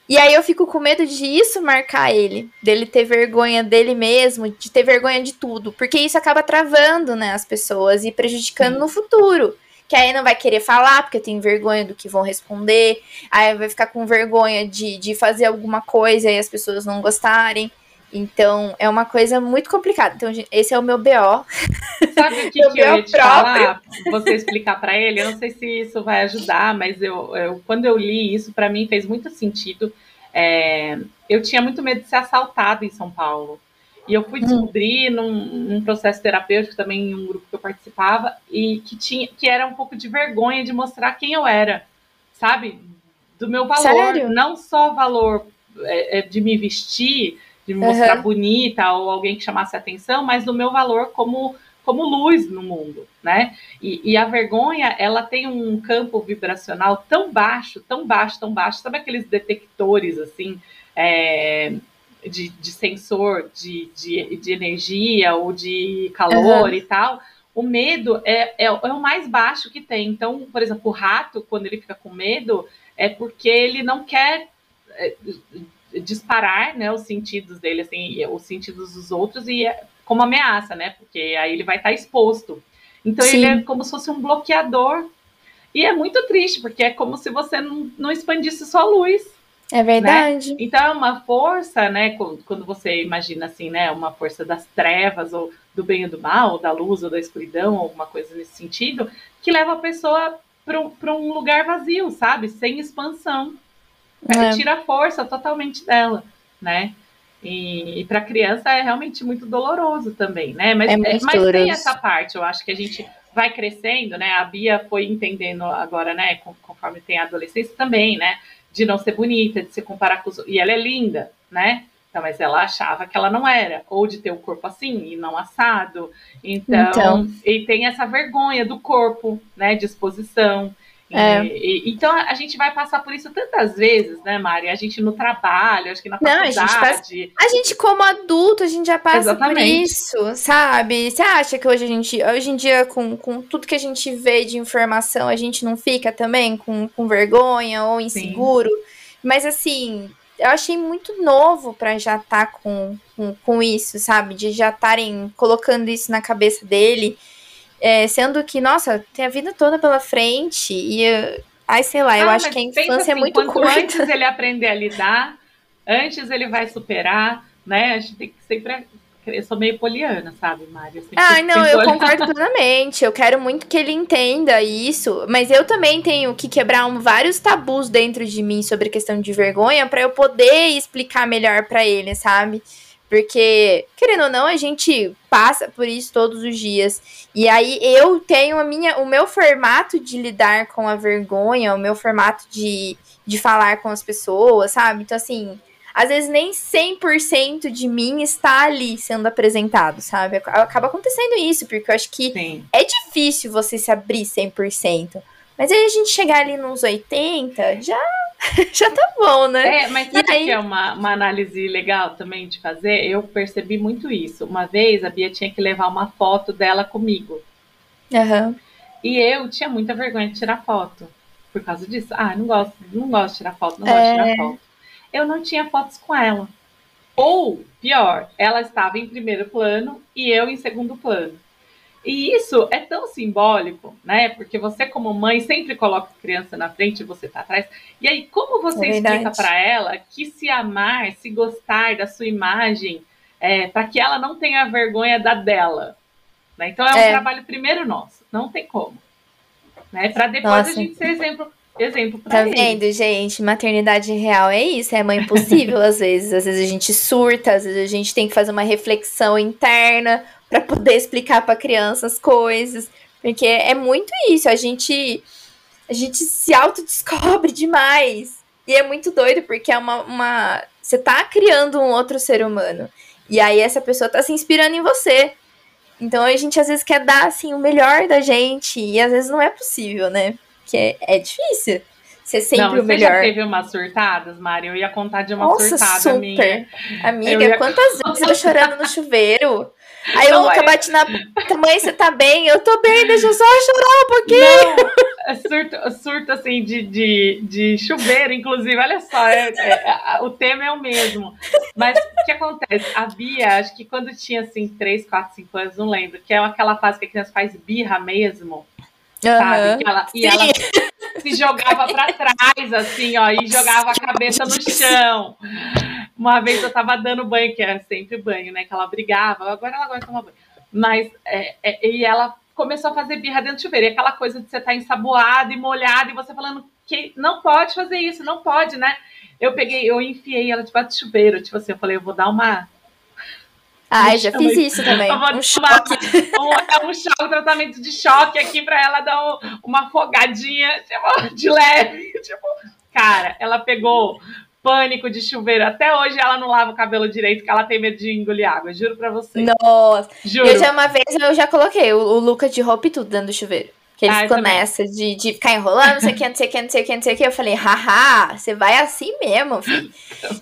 E aí eu fico com medo de isso marcar ele, dele ter vergonha dele mesmo, de ter vergonha de tudo, porque isso acaba travando, né, as pessoas e prejudicando Sim. no futuro. Que aí não vai querer falar, porque tem vergonha do que vão responder, aí vai ficar com vergonha de, de fazer alguma coisa e as pessoas não gostarem. Então, é uma coisa muito complicada. Então, esse é o meu BO. Sabe o que, que eu ia te próprio. falar? Você explicar pra ele, eu não sei se isso vai ajudar, mas eu, eu- quando eu li isso, pra mim fez muito sentido. É, eu tinha muito medo de ser assaltada em São Paulo. E eu fui Hum. descobrir num, num processo terapêutico também em um grupo que eu participava e que tinha que era um pouco de vergonha de mostrar quem eu era, sabe? Do meu valor, Sério? não só valor é, é, de me vestir, de me mostrar Aham. bonita ou alguém que chamasse atenção, mas do meu valor como como luz no mundo, né? E, e a vergonha, ela tem um campo vibracional tão baixo, tão baixo, tão baixo. Sabe aqueles detectores, assim, é, de, de sensor de, de, de energia ou de calor Aham. e tal? O medo é, é, é o mais baixo que tem. Então, por exemplo, o rato, quando ele fica com medo, é porque ele não quer é, disparar né, os sentidos dele, assim, os sentidos dos outros, e é como ameaça, né? Porque aí ele vai estar exposto. Então Sim. ele é como se fosse um bloqueador. E é muito triste, porque é como se você não, não expandisse sua luz. É verdade. Então é uma força, né? Quando você imagina assim, né? Uma força das trevas, ou do bem e do mal, ou da luz ou da escuridão, alguma coisa nesse sentido, que leva a pessoa para um lugar vazio, sabe? Sem expansão. É. Tira a força totalmente dela, né? E, e para criança é realmente muito doloroso também, né? Mas, É muito mas tem essa parte, eu acho que a gente vai crescendo, né? A Bia foi entendendo agora, né? Conforme tem a adolescência também, né? De não ser bonita, de se comparar com os E ela é linda, né? Então, mas ela achava que ela não era, ou de ter o corpo assim e não assado. Então, Então. e tem essa vergonha do corpo, né? De exposição. É. E, então a gente vai passar por isso tantas vezes, né, Mari? A gente no trabalho, acho que na faculdade. Não, a, gente passa, a gente, como adulto, a gente já passa Exatamente. por isso, sabe? Você acha que hoje a gente, hoje em dia, com, com tudo que a gente vê de informação, a gente não fica também com, com vergonha ou inseguro? Sim. Mas assim, eu achei muito novo para já estar tá com, com, com, isso, sabe? De já estarem colocando isso na cabeça dele. É, sendo que, nossa, tem a vida toda pela frente e. Ai, sei lá, eu ah, acho que a infância é assim, é muito quanto curta. antes ele aprender a lidar, antes ele vai superar, né? A gente tem que sempre eu sou meio poliana, sabe, Mari? Ah, não, eu concordo plenamente. Eu quero muito que ele entenda isso, mas eu também tenho que quebrar um, vários tabus dentro de mim sobre a questão de vergonha para eu poder explicar melhor para ele, sabe? Porque, querendo ou não, a gente passa por isso todos os dias. E aí eu tenho a minha, o meu formato de lidar com a vergonha, o meu formato de, de falar com as pessoas, sabe? Então, assim, às vezes nem 100% de mim está ali sendo apresentado, sabe? Acaba acontecendo isso, porque eu acho que Sim. é difícil você se abrir 100%. Mas aí a gente chegar ali nos 80, já já tá bom, né? É, mas sabe aí... que é uma, uma análise legal também de fazer? Eu percebi muito isso. Uma vez a Bia tinha que levar uma foto dela comigo. Uhum. E eu tinha muita vergonha de tirar foto. Por causa disso. Ah, não gosto, não gosto de tirar foto, não é... gosto de tirar é. foto eu não tinha fotos com ela. Ou, pior, ela estava em primeiro plano e eu em segundo plano. E isso é tão simbólico, né? Porque você, como mãe, sempre coloca a criança na frente e você tá atrás. E aí, como você é explica para ela que se amar, se gostar da sua imagem, é, para que ela não tenha vergonha da dela? Né? Então, é um é. trabalho primeiro nosso, não tem como. Né? Para depois Nossa. a gente ser exemplo exemplo pra Tá vendo, gente? Maternidade real é isso, é mãe possível às vezes. Às vezes a gente surta, às vezes a gente tem que fazer uma reflexão interna para poder explicar para criança as coisas. Porque é muito isso, a gente a gente se autodescobre demais. E é muito doido, porque é uma, uma. Você tá criando um outro ser humano. E aí essa pessoa tá se inspirando em você. Então a gente às vezes quer dar assim o melhor da gente. E às vezes não é possível, né? que é, é difícil ser sempre não, o melhor. Você já teve umas surtadas, Mari? Eu ia contar de uma Nossa, surtada super. minha. Amiga, ia... quantas vezes eu chorando no chuveiro? Aí não, o Luca é... bate na mãe, você tá bem? Eu tô bem, deixa eu só chorar um pouquinho. Não, é surto, surto assim de, de, de chuveiro, inclusive, olha só, é, é, o tema é o mesmo. Mas o que acontece? A Bia, acho que quando tinha assim, 3, 4, 5 anos, não lembro, que é aquela fase que a criança faz birra mesmo sabe? Que ela, e ela se jogava para trás, assim, ó, e jogava a cabeça no chão. Uma vez eu tava dando banho, que é sempre banho, né? Que ela brigava, agora ela gosta de tomar banho. Mas, é, é, e ela começou a fazer birra dentro do chuveiro. E aquela coisa de você estar tá ensaboado e molhado, e você falando que não pode fazer isso, não pode, né? Eu peguei, eu enfiei ela debaixo do chuveiro, tipo assim, eu falei, eu vou dar uma ah, já fiz isso também. Um choque. Um, é um choque, um tratamento de choque aqui para ela dar um, uma afogadinha tipo, de leve. Tipo, cara, ela pegou pânico de chuveiro. Até hoje ela não lava o cabelo direito, porque ela tem medo de engolir água. Juro pra você. Nossa. Juro. Eu já uma vez eu já coloquei o, o Lucas de roupa e tudo dentro do chuveiro. Que ele ah, ficou nessa de, de ficar enrolando, não sei o que, não sei o que, não sei o que, não sei o que. Eu falei, haha, você vai assim mesmo, filho.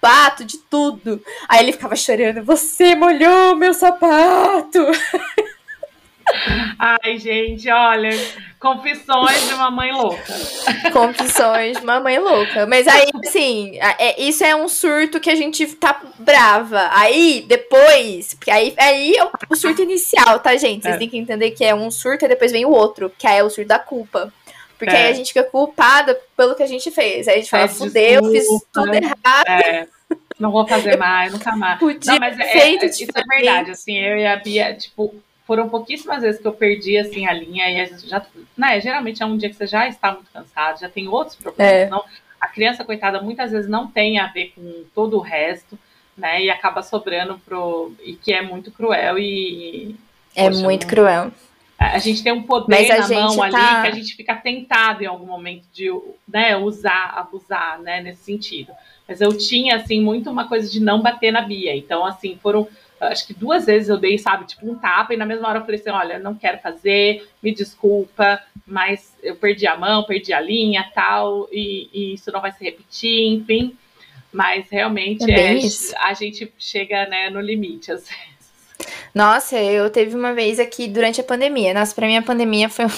sapato, de tudo. Aí ele ficava chorando, você molhou meu sapato. Ai, gente, olha, confissões de uma mãe louca. Confissões de uma mãe louca. Mas aí, assim, é, isso é um surto que a gente tá brava. Aí, depois, porque aí, aí é o surto inicial, tá, gente? Vocês é. têm que entender que é um surto e depois vem o outro, que é o surto da culpa. Porque é. aí a gente fica culpada pelo que a gente fez. Aí a gente fala, fudeu, eu fiz tudo errado. É. Não vou fazer mais, nunca mais. Podia não, mas é, é, isso é verdade, assim, eu e a Bia, tipo, foram pouquíssimas vezes que eu perdi, assim, a linha, e já, né, geralmente é um dia que você já está muito cansado, já tem outros problemas, é. não, a criança, coitada, muitas vezes não tem a ver com todo o resto, né, e acaba sobrando pro, e que é muito cruel e... É poxa, muito não, cruel a gente tem um poder na mão tá... ali que a gente fica tentado em algum momento de né, usar, abusar, né, nesse sentido. Mas eu tinha, assim, muito uma coisa de não bater na Bia. Então, assim, foram acho que duas vezes eu dei, sabe, tipo um tapa, e na mesma hora eu falei assim: olha, não quero fazer, me desculpa, mas eu perdi a mão, perdi a linha tal, e, e isso não vai se repetir, enfim. Mas realmente é é, a gente chega né, no limite, vezes. Nossa, eu teve uma vez aqui durante a pandemia. Nossa, pra mim a pandemia foi um,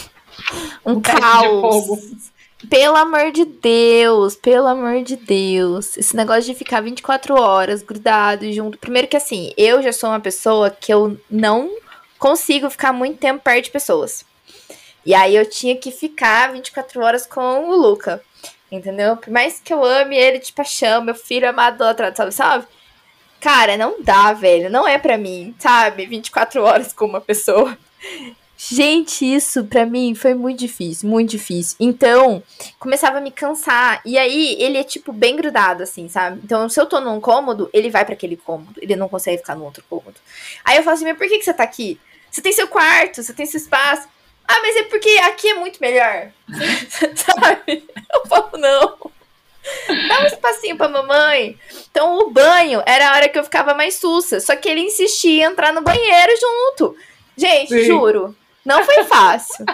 um caos. Pelo amor de Deus, pelo amor de Deus. Esse negócio de ficar 24 horas grudado junto. Primeiro que assim, eu já sou uma pessoa que eu não consigo ficar muito tempo perto de pessoas. E aí eu tinha que ficar 24 horas com o Luca. Entendeu? Por mais que eu ame ele de paixão, meu filho amado, sabe, sabe? Cara, não dá, velho. Não é pra mim, sabe? 24 horas com uma pessoa. Gente, isso para mim foi muito difícil, muito difícil. Então, começava a me cansar. E aí, ele é, tipo, bem grudado, assim, sabe? Então, se eu tô num cômodo, ele vai para aquele cômodo. Ele não consegue ficar no outro cômodo. Aí eu falo assim, mas por que, que você tá aqui? Você tem seu quarto, você tem seu espaço. Ah, mas é porque aqui é muito melhor. sabe? Eu falo, não. Dá um espacinho pra mamãe. Então, o banho era a hora que eu ficava mais sussa. Só que ele insistia em entrar no banheiro junto. Gente, Sim. juro. Não foi fácil.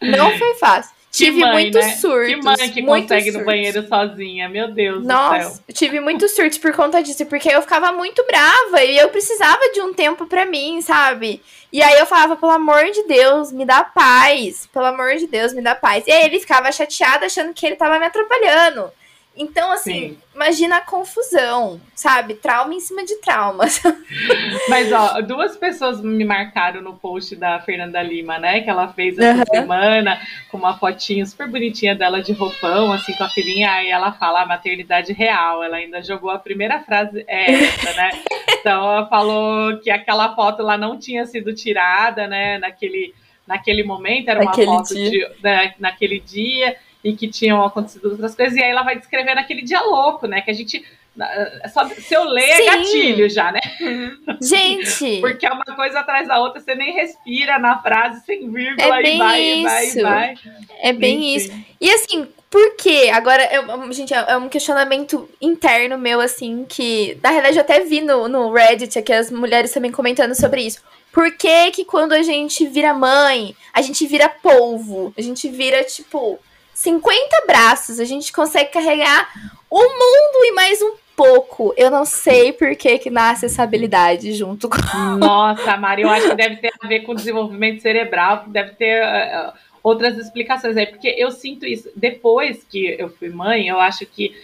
Não foi fácil. tive mãe, muitos né? surtos. Que mãe que consegue surtos. no banheiro sozinha, meu Deus Nossa, do céu. tive muitos surtos por conta disso, porque eu ficava muito brava e eu precisava de um tempo para mim, sabe? E aí eu falava, pelo amor de Deus, me dá paz. Pelo amor de Deus, me dá paz. E aí ele ficava chateado achando que ele tava me atrapalhando. Então, assim, Sim. imagina a confusão, sabe? Trauma em cima de trauma. Mas, ó, duas pessoas me marcaram no post da Fernanda Lima, né? Que ela fez essa uhum. semana com uma fotinha super bonitinha dela de roupão, assim, com a filhinha. Aí ela fala a maternidade real. Ela ainda jogou a primeira frase é essa, né? Então, ela falou que aquela foto lá não tinha sido tirada, né? Naquele, naquele momento, era uma naquele foto dia. de, né, naquele dia e que tinham acontecido outras coisas, e aí ela vai descrevendo aquele dia louco, né? Que a gente. É só, se eu ler é gatilho já, né? Gente! Porque é uma coisa atrás da outra, você nem respira na frase sem vírgula é e vai, isso. e vai, e vai. É bem Enfim. isso. E assim, por quê? Agora, eu, gente, é um questionamento interno meu, assim, que na realidade eu até vi no, no Reddit aqui as mulheres também comentando sobre isso. Por que que quando a gente vira mãe, a gente vira polvo? A gente vira, tipo, 50 braços, a gente consegue carregar o mundo e mais um pouco. Eu não sei por que, que nasce essa habilidade junto com. Nossa, Mari, eu acho que deve ter a ver com o desenvolvimento cerebral, deve ter uh, outras explicações aí, porque eu sinto isso. Depois que eu fui mãe, eu acho que,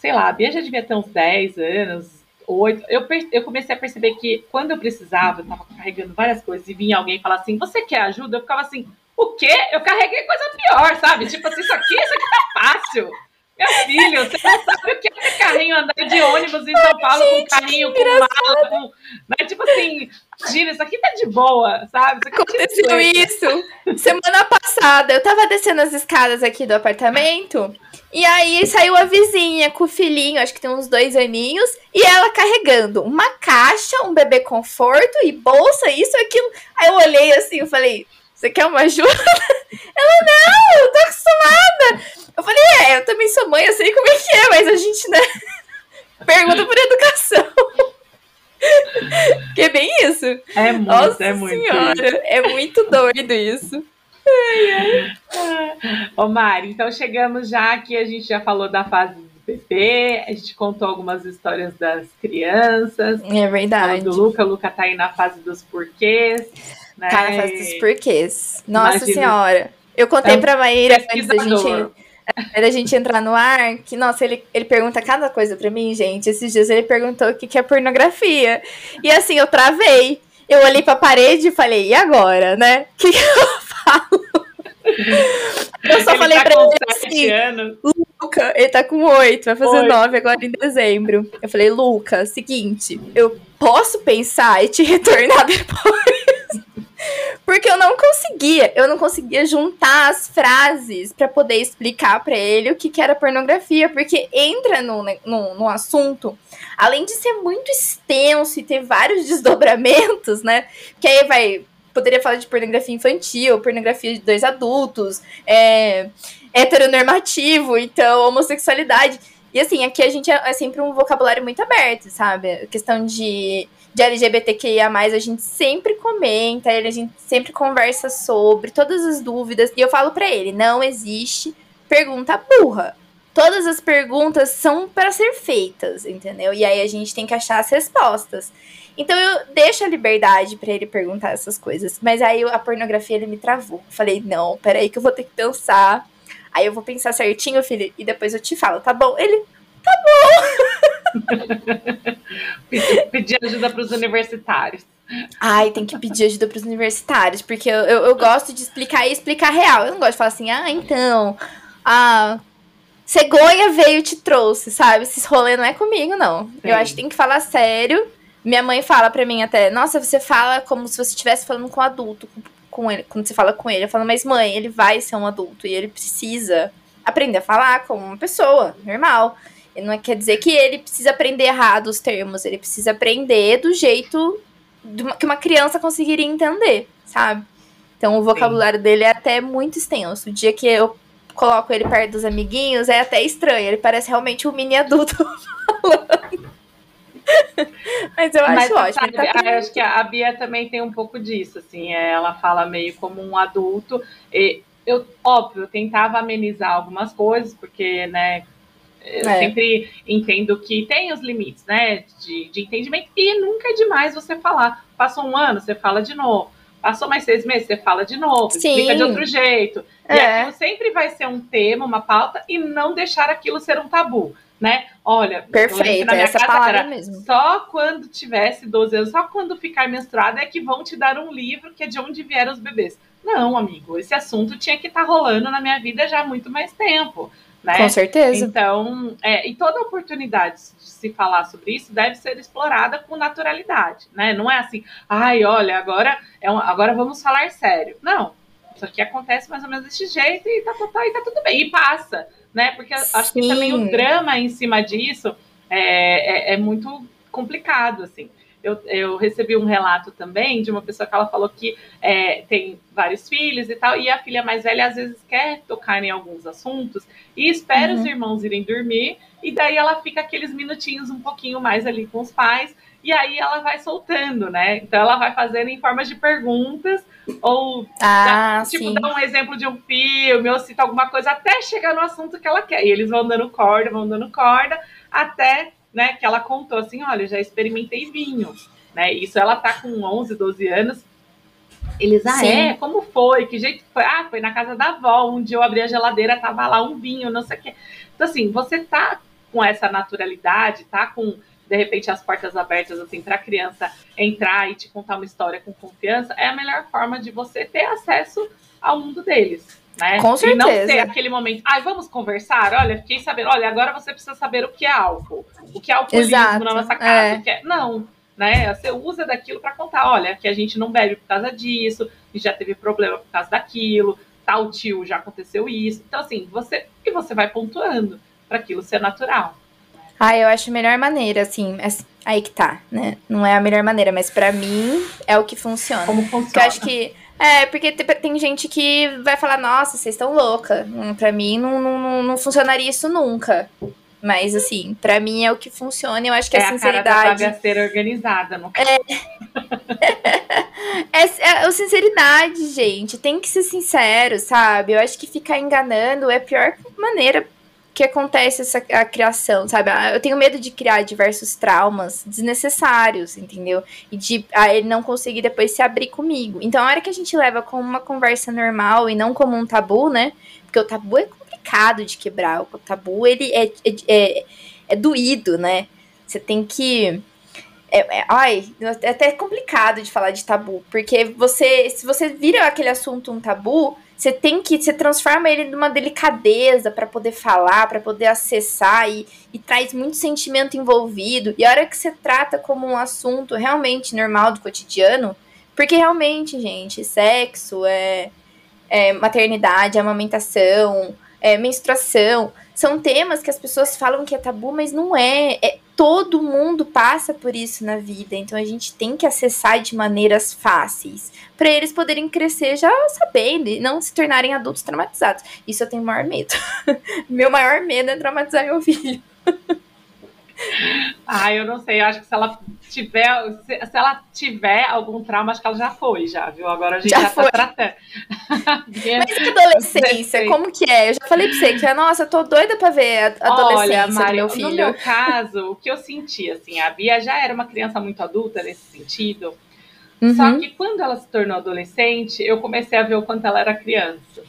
sei lá, a Bia já devia ter uns 10 anos, 8. Eu, eu comecei a perceber que quando eu precisava, eu tava carregando várias coisas e vinha alguém falar assim: Você quer ajuda? Eu ficava assim: o quê? Eu carreguei coisa pior, sabe? Tipo assim, isso aqui, isso aqui tá fácil. Meu filho, você não sabe o que é carrinho andar de ônibus em São Paulo Gente, com carrinho, com mala, com. Né? Tipo assim, imagina, isso aqui tá de boa, sabe? Isso tá Aconteceu isso semana passada. Eu tava descendo as escadas aqui do apartamento. E aí saiu a vizinha com o filhinho, acho que tem uns dois aninhos, e ela carregando uma caixa, um bebê conforto e bolsa, isso, aquilo. Aí eu olhei assim, eu falei, você quer uma ajuda? Ela, não, eu tô acostumada. Eu falei, é, eu também sou mãe, eu sei como é que é, mas a gente, né? Pergunta por educação. que é bem isso. É muito, Nossa é muito. Senhora, é muito doido isso. Ô Mari, então chegamos já aqui, a gente já falou da fase do bebê, a gente contou algumas histórias das crianças. É verdade. Do Luca, o Luca tá aí na fase dos porquês. Né? Cara, faz dos porquês. Nossa Imagina. senhora. Eu contei é um pra Maíra antes da gente, da gente entrar no ar, que, nossa, ele, ele pergunta cada coisa pra mim, gente. Esses dias ele perguntou o que, que é pornografia. E assim, eu travei. Eu olhei pra parede e falei, e agora, né? O que, que eu falo? Eu só ele falei tá pra ele assim, anos. Luca, ele tá com oito, vai fazer nove agora em dezembro. Eu falei, Luca, seguinte, eu posso pensar e te retornar depois? Porque eu não conseguia, eu não conseguia juntar as frases para poder explicar para ele o que, que era pornografia, porque entra no, no, no assunto, além de ser muito extenso e ter vários desdobramentos, né? Que aí vai poderia falar de pornografia infantil, pornografia de dois adultos, é, heteronormativo, então homossexualidade. E assim, aqui a gente é, é sempre um vocabulário muito aberto, sabe? A questão de de LGBTQIA, a gente sempre comenta, a gente sempre conversa sobre todas as dúvidas. E eu falo para ele: não existe pergunta burra. Todas as perguntas são para ser feitas, entendeu? E aí a gente tem que achar as respostas. Então eu deixo a liberdade para ele perguntar essas coisas. Mas aí a pornografia ele me travou. Falei, não, peraí que eu vou ter que pensar. Aí eu vou pensar certinho, filho, e depois eu te falo, tá bom? Ele, tá bom. pedir ajuda para os universitários. Ai, tem que pedir ajuda para os universitários, porque eu, eu, eu, gosto de explicar e explicar real. Eu não gosto de falar assim, ah, então, a cegonha veio e te trouxe, sabe? Esses rolê não é comigo, não. Sim. Eu acho que tem que falar sério minha mãe fala pra mim até, nossa, você fala como se você estivesse falando com um adulto, com, com ele, quando você fala com ele. Eu falo, mas mãe, ele vai ser um adulto e ele precisa aprender a falar como uma pessoa, normal. Não quer dizer que ele precisa aprender errado os termos, ele precisa aprender do jeito que uma criança conseguiria entender, sabe? Então o vocabulário Sim. dele é até muito extenso. O dia que eu coloco ele perto dos amiguinhos é até estranho, ele parece realmente um mini adulto falando. Mas eu acho Mas, ótimo. Sabe, tá acho que a Bia também tem um pouco disso, assim, é, ela fala meio como um adulto. E eu, óbvio, eu tentava amenizar algumas coisas, porque, né, eu é. sempre entendo que tem os limites, né, de, de entendimento, e nunca é demais você falar. Passou um ano, você fala de novo. Passou mais seis meses, você fala de novo, Sim. explica de outro jeito. É. E aquilo sempre vai ser um tema, uma pauta, e não deixar aquilo ser um tabu né? Olha, perfeito, essa palavra mesmo. Só quando tivesse 12 anos, só quando ficar menstruada é que vão te dar um livro que é de onde vieram os bebês. Não, amigo, esse assunto tinha que estar tá rolando na minha vida já há muito mais tempo. Né? Com certeza. Então, é, e toda oportunidade de se falar sobre isso deve ser explorada com naturalidade, né? Não é assim, ai, olha, agora, é um, agora vamos falar sério. Não, isso aqui acontece mais ou menos desse jeito e tá, tá, e tá tudo bem, e passa né? Porque acho que também o drama em cima disso é, é, é muito complicado, assim. Eu, eu, recebi um relato também de uma pessoa que ela falou que é, tem vários filhos e tal, e a filha mais velha às vezes quer tocar em alguns assuntos e espera uhum. os irmãos irem dormir, e daí ela fica aqueles minutinhos um pouquinho mais ali com os pais, e aí ela vai soltando, né? Então ela vai fazendo em formas de perguntas, ou ah, dá, tipo, dá um exemplo de um filme, ou cita alguma coisa, até chegar no assunto que ela quer. E eles vão dando corda, vão dando corda, até né, que ela contou assim: olha, já experimentei vinho. Né? Isso ela tá com 11, 12 anos. Eles, ah, Sim. é? Como foi? Que jeito foi? Ah, foi na casa da avó. Um dia eu abri a geladeira, tava lá um vinho, não sei o quê. Então, assim, você tá com essa naturalidade, tá com de repente as portas abertas assim para a criança entrar e te contar uma história com confiança, é a melhor forma de você ter acesso ao mundo deles. Né? Com certeza. E não ser aquele momento, ai, ah, vamos conversar? Olha, fiquei sabendo, olha, agora você precisa saber o que é álcool, o que é alcoolismo Exato. na nossa casa, é. o que é. Não, né? Você usa daquilo para contar, olha, que a gente não bebe por causa disso, e já teve problema por causa daquilo, tal tio já aconteceu isso. Então, assim, você. E você vai pontuando para aquilo ser natural. Ah, eu acho a melhor maneira, assim, é, aí que tá, né? Não é a melhor maneira, mas para mim é o que funciona. Como funciona? Porque eu acho que. É, porque tem gente que vai falar, nossa, vocês estão louca. Hum, pra mim não, não, não funcionaria isso nunca. Mas, assim, para mim é o que funciona. Eu acho que é a sinceridade. A cara da ser organizada, no caso. É... é, é, sinceridade, gente. Tem que ser sincero, sabe? Eu acho que ficar enganando é a pior maneira que acontece essa a criação, sabe? Ah, eu tenho medo de criar diversos traumas desnecessários, entendeu? E de ah, ele não conseguir depois se abrir comigo. Então, a hora que a gente leva como uma conversa normal e não como um tabu, né? Porque o tabu é complicado de quebrar. O tabu, ele é, é, é, é doído, né? Você tem que. É, é, ai, é até complicado de falar de tabu, porque você, se você vira aquele assunto um tabu, você tem que, você transforma ele numa delicadeza para poder falar, para poder acessar e, e traz muito sentimento envolvido. E a hora que você trata como um assunto realmente normal do cotidiano, porque realmente, gente, sexo é, é maternidade, amamentação, é menstruação, são temas que as pessoas falam que é tabu, mas não é. é todo mundo passa por isso na vida, então a gente tem que acessar de maneiras fáceis para eles poderem crescer já sabendo e não se tornarem adultos traumatizados. Isso eu tenho maior medo. meu maior medo é traumatizar meu filho. Ah, eu não sei. Eu acho que se ela tiver, se, se, ela tiver algum trauma, acho que ela já foi, já, viu? Agora a gente já, já tá tratando. Mas e adolescência? Como que é? Eu já falei pra você que, nossa, eu tô doida pra ver a adolescência Olha, Mari, meu filho. No meu caso, o que eu senti, assim, a Bia já era uma criança muito adulta nesse sentido. Uhum. Só que quando ela se tornou adolescente, eu comecei a ver o quanto ela era criança.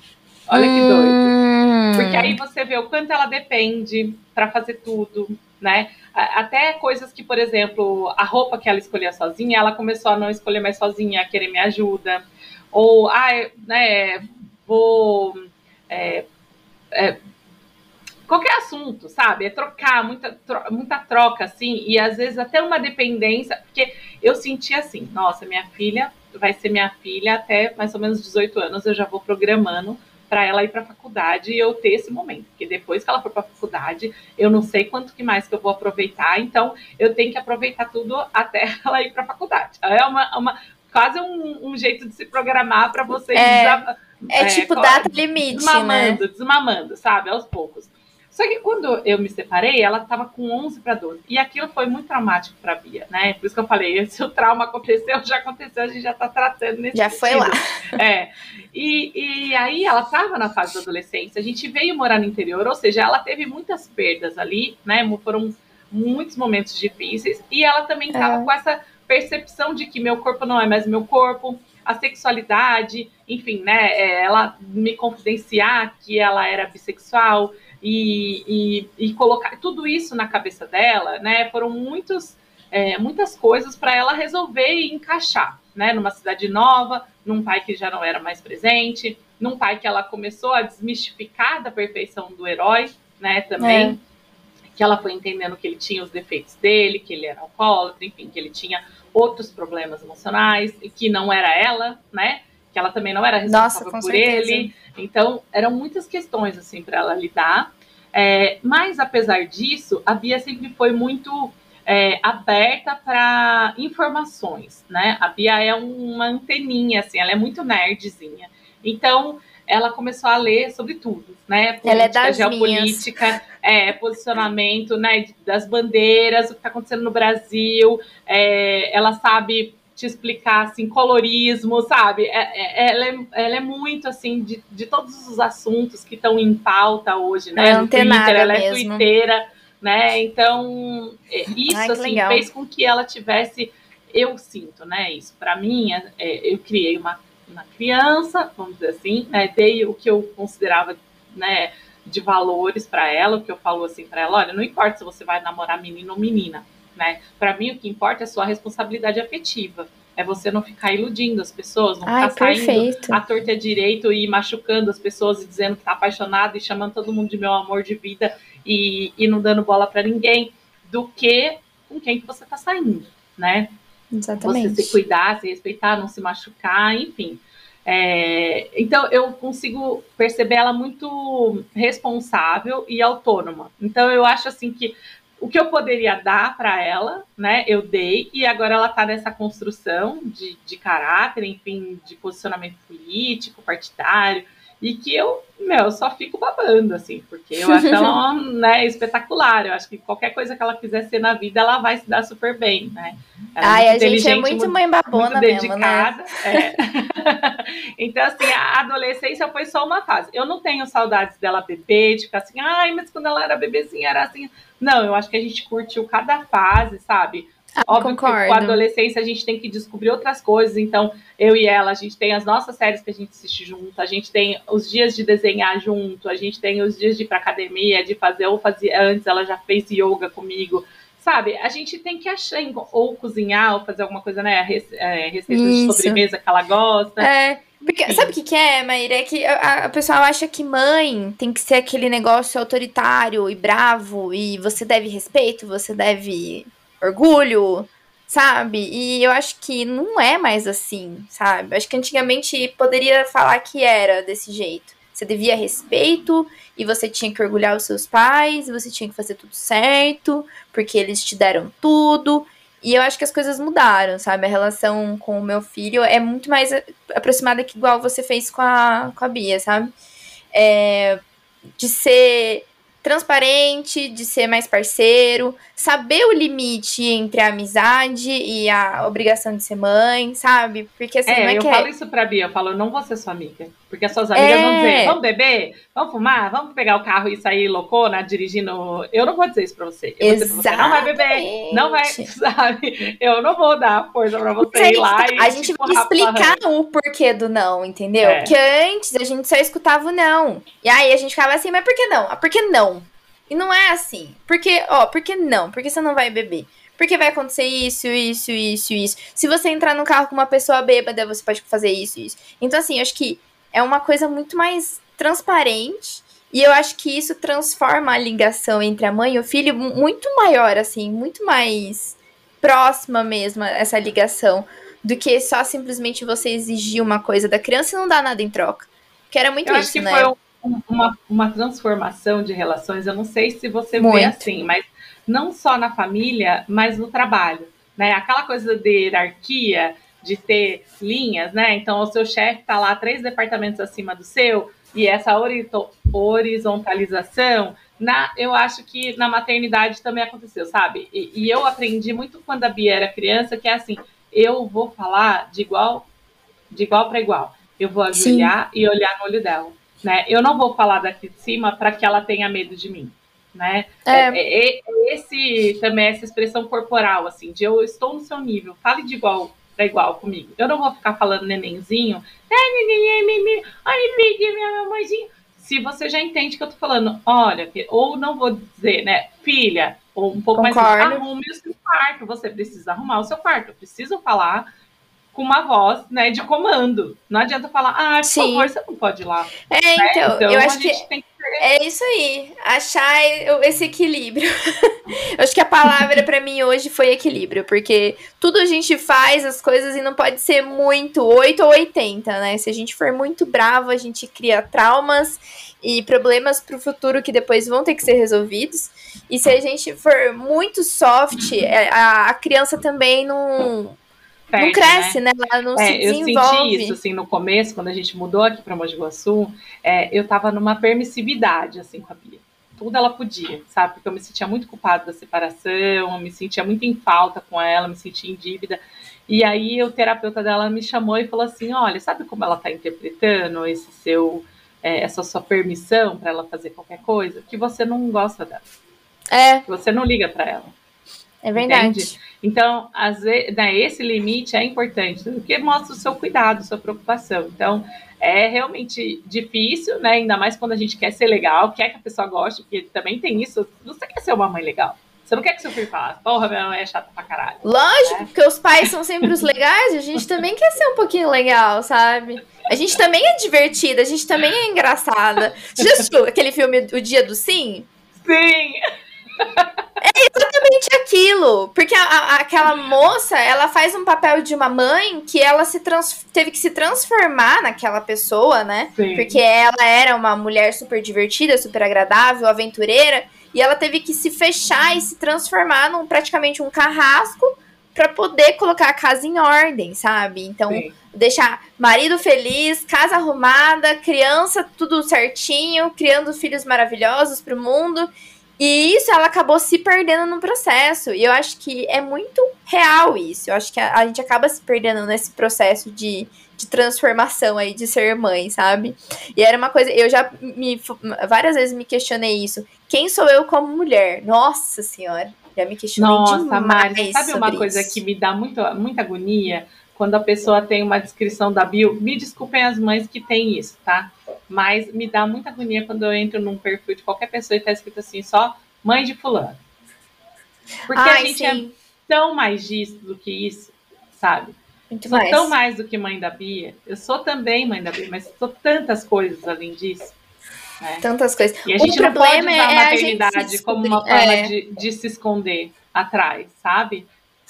Olha que doido. Hum. Porque aí você vê o quanto ela depende para fazer tudo, né? Até coisas que, por exemplo, a roupa que ela escolhia sozinha, ela começou a não escolher mais sozinha, a querer me ajuda. Ou, ah, né, vou. É, é, qualquer assunto, sabe? É trocar, muita, tro muita troca, assim, e às vezes até uma dependência, porque eu senti assim, nossa, minha filha vai ser minha filha até mais ou menos 18 anos, eu já vou programando para ela ir para a faculdade e eu ter esse momento, porque depois que ela for para a faculdade, eu não sei quanto que mais que eu vou aproveitar, então eu tenho que aproveitar tudo até ela ir para a faculdade. É uma, uma quase um, um, jeito de se programar para você é, é, é, tipo data limite, desmamando, né? desmamando, sabe, aos poucos. Só que quando eu me separei, ela estava com 11 para 12. E aquilo foi muito traumático para Bia, né? Por isso que eu falei, se o trauma aconteceu, já aconteceu, a gente já está tratando nesse Já sentido. foi lá. É. E, e aí ela estava na fase da adolescência, a gente veio morar no interior, ou seja, ela teve muitas perdas ali, né? Foram muitos momentos difíceis. E ela também estava é. com essa percepção de que meu corpo não é mais meu corpo, a sexualidade, enfim, né? É, ela me confidenciar que ela era bissexual e, e, e colocar tudo isso na cabeça dela, né? Foram muitos, é, muitas coisas para ela resolver e encaixar, né? Numa cidade nova, num pai que já não era mais presente, num pai que ela começou a desmistificar da perfeição do herói, né? Também. É. Que ela foi entendendo que ele tinha os defeitos dele, que ele era alcoólatra, enfim, que ele tinha outros problemas emocionais e que não era ela, né? Que ela também não era responsável Nossa, por certeza. ele. Então, eram muitas questões, assim, para ela lidar. É, mas, apesar disso, a Bia sempre foi muito é, aberta para informações, né? A Bia é uma anteninha, assim, ela é muito nerdzinha. Então, ela começou a ler sobre tudo, né? Política, ela é geopolítica, é, posicionamento né, das bandeiras, o que está acontecendo no Brasil. É, ela sabe te explicar assim, colorismo, sabe? É, é, ela, é, ela é muito assim de, de todos os assuntos que estão em pauta hoje, né? É Twitter, ela é twitteira, né? Então, é, isso Ai, assim, legal. fez com que ela tivesse, eu sinto, né? Isso, para mim, é, é, eu criei uma, uma criança, vamos dizer assim, né? Dei o que eu considerava, né? De valores para ela, o que eu falo assim para ela, olha, não importa se você vai namorar menino ou menina, né? Para mim, o que importa é a sua responsabilidade afetiva. É você não ficar iludindo as pessoas, não Ai, ficar perfeito. saindo à torta direito e machucando as pessoas e dizendo que tá apaixonado e chamando todo mundo de meu amor de vida e, e não dando bola para ninguém, do que com quem que você tá saindo, né? Exatamente. Você se cuidar, se respeitar, não se machucar, enfim. É, então eu consigo perceber ela muito responsável e autônoma. Então eu acho assim que o que eu poderia dar para ela, né? Eu dei, e agora ela está nessa construção de, de caráter, enfim, de posicionamento político, partidário, e que eu, meu, só fico babando, assim, porque eu acho ela né, espetacular. Eu acho que qualquer coisa que ela quiser ser na vida, ela vai se dar super bem, né? Ela Ai, é a gente é muito mãe babona muito dedicada. Mesmo, né? é. então, assim, a adolescência foi só uma fase. Eu não tenho saudades dela bebê, de ficar assim, ai, mas quando ela era bebezinha era assim. Não, eu acho que a gente curtiu cada fase, sabe? Ah, Óbvio concordo. que com a adolescência a gente tem que descobrir outras coisas. Então, eu e ela, a gente tem as nossas séries que a gente assiste junto, a gente tem os dias de desenhar junto, a gente tem os dias de ir pra academia, de fazer, ou fazer antes, ela já fez yoga comigo. Sabe, a gente tem que achar, ou cozinhar, ou fazer alguma coisa, né? É, receita de sobremesa que ela gosta. É. Porque, sabe o que, que é, Maíra? É que a, a pessoa acha que mãe tem que ser aquele negócio autoritário e bravo, e você deve respeito, você deve orgulho, sabe? E eu acho que não é mais assim, sabe? Acho que antigamente poderia falar que era desse jeito. Você devia respeito e você tinha que orgulhar os seus pais, você tinha que fazer tudo certo, porque eles te deram tudo. E eu acho que as coisas mudaram, sabe? A relação com o meu filho é muito mais aproximada que igual você fez com a, com a Bia, sabe? É, de ser transparente, de ser mais parceiro, saber o limite entre a amizade e a obrigação de ser mãe, sabe? Porque assim, é, não é eu que falo isso pra Bia, eu falo, eu não vou ser sua amiga. Porque as suas amigas é... vão dizer, vamos beber, vamos fumar, vamos pegar o carro e sair loucona dirigindo. Eu não vou dizer isso pra você. Eu Exatamente. vou dizer pra você, não vai beber, não vai, sabe? Eu não vou dar força pra você ir lá e. A gente vai explicar o porquê do não, entendeu? É. Porque antes a gente só escutava o não. E aí a gente ficava assim, mas por que não? Ah, por que não? E não é assim. Porque, ó, por que não? Porque você não vai beber. Porque vai acontecer isso, isso, isso, isso. Se você entrar no carro com uma pessoa bêbada, você pode fazer isso, isso. Então, assim, eu acho que é uma coisa muito mais transparente. E eu acho que isso transforma a ligação entre a mãe e o filho muito maior, assim, muito mais próxima mesmo, essa ligação, do que só simplesmente você exigir uma coisa da criança e não dar nada em troca. Que era muito eu isso, acho que né? Foi uma, uma transformação de relações, eu não sei se você Muito. vê assim, mas não só na família, mas no trabalho. Né? Aquela coisa de hierarquia, de ter linhas, né? Então, o seu chefe está lá três departamentos acima do seu, e essa horizontalização, na, eu acho que na maternidade também aconteceu, sabe? E, e eu aprendi muito quando a Bia era criança, que é assim, eu vou falar de igual de igual para igual. Eu vou ajoelhar Sim. e olhar no olho dela né? Eu não vou falar daqui de cima para que ela tenha medo de mim, né? É. É, é, é esse também essa expressão corporal, assim, de eu estou no seu nível, fale de igual para igual comigo. Eu não vou ficar falando nenenzinho, ai, minha mamãezinha. Se você já entende que eu tô falando, olha, ou não vou dizer, né, filha, ou um pouco Concordo. mais, arrume o seu quarto, você precisa arrumar o seu quarto. Eu preciso falar com uma voz, né, de comando. Não adianta falar, ah, por Sim. favor, você não pode ir lá. É, né? então, então, eu acho que, que é isso aí, achar esse equilíbrio. eu acho que a palavra para mim hoje foi equilíbrio, porque tudo a gente faz as coisas e não pode ser muito 8 ou 80, né? Se a gente for muito bravo, a gente cria traumas e problemas para o futuro que depois vão ter que ser resolvidos. E se a gente for muito soft, é, a, a criança também não Perde, não cresce, né? né? Ela não é, se desenvolve. Eu senti isso, assim, no começo, quando a gente mudou aqui para Mogi Guaçu, é, eu tava numa permissividade, assim, com a Bia. Tudo ela podia, sabe? Porque eu me sentia muito culpada da separação, eu me sentia muito em falta com ela, me sentia em dívida. E aí o terapeuta dela me chamou e falou assim: olha, sabe como ela tá interpretando esse seu, é, essa sua permissão para ela fazer qualquer coisa? Que você não gosta dela. É. Que você não liga para ela. É verdade. Entende? Então, às vezes, né, esse limite é importante, porque mostra o seu cuidado, sua preocupação. Então, é realmente difícil, né? Ainda mais quando a gente quer ser legal, quer que a pessoa goste, porque também tem isso. Você quer ser uma mãe legal. Você não quer que seu filho fale, porra, minha mãe é chata pra caralho. Lógico, né? porque os pais são sempre os legais, a gente também quer ser um pouquinho legal, sabe? A gente também é divertida, a gente também é engraçada. Assistiu aquele filme O Dia do Sim? Sim! É exatamente aquilo. Porque a, a, aquela moça, ela faz um papel de uma mãe que ela se trans, teve que se transformar naquela pessoa, né? Sim. Porque ela era uma mulher super divertida, super agradável, aventureira. E ela teve que se fechar e se transformar num praticamente um carrasco para poder colocar a casa em ordem, sabe? Então, Sim. deixar marido feliz, casa arrumada, criança tudo certinho, criando filhos maravilhosos para o mundo. E isso ela acabou se perdendo no processo. E eu acho que é muito real isso. Eu acho que a, a, gente acaba se perdendo nesse processo de, de transformação aí, de ser mãe, sabe? E era uma coisa. Eu já me várias vezes me questionei isso. Quem sou eu como mulher? Nossa senhora. Já me questionei Nossa, demais. Mari, sabe uma coisa isso. que me dá muito, muita agonia? Quando a pessoa tem uma descrição da bio. Me desculpem as mães que têm isso, tá? Mas me dá muita agonia quando eu entro num perfil de qualquer pessoa e tá escrito assim, só mãe de fulano. Porque Ai, a gente é sim. é tão mais disso do que isso, sabe? Muito sou mais. tão mais do que mãe da Bia. Eu sou também mãe da Bia, mas sou tantas coisas além disso. Né? Tantas coisas. E a gente o não pode usar é a maternidade como uma forma é. de, de se esconder atrás, sabe?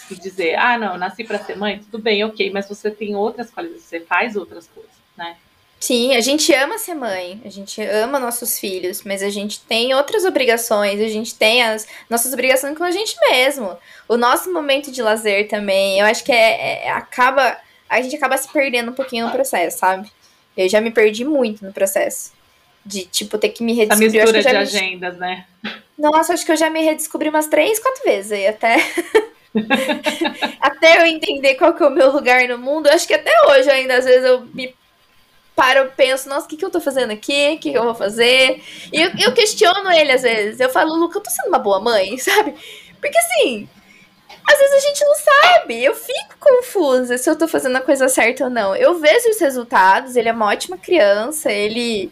E dizer, ah, não, nasci para ser mãe, tudo bem, ok, mas você tem outras qualidades, você faz outras coisas, né? Sim, a gente ama ser mãe, a gente ama nossos filhos, mas a gente tem outras obrigações, a gente tem as nossas obrigações com a gente mesmo. O nosso momento de lazer também, eu acho que é, é, acaba. A gente acaba se perdendo um pouquinho no processo, sabe? Eu já me perdi muito no processo. de tipo, ter que me redescobrir. A mistura de me... agendas, né? Nossa, acho que eu já me redescobri umas três, quatro vezes aí, até. até eu entender qual que é o meu lugar no mundo. Acho que até hoje ainda, às vezes, eu me paro, eu penso, nossa, o que, que eu tô fazendo aqui? O que, que eu vou fazer? E eu, eu questiono ele às vezes. Eu falo, Luca, eu tô sendo uma boa mãe, sabe? Porque assim, às vezes a gente não sabe. Eu fico confusa se eu tô fazendo a coisa certa ou não. Eu vejo os resultados, ele é uma ótima criança, ele,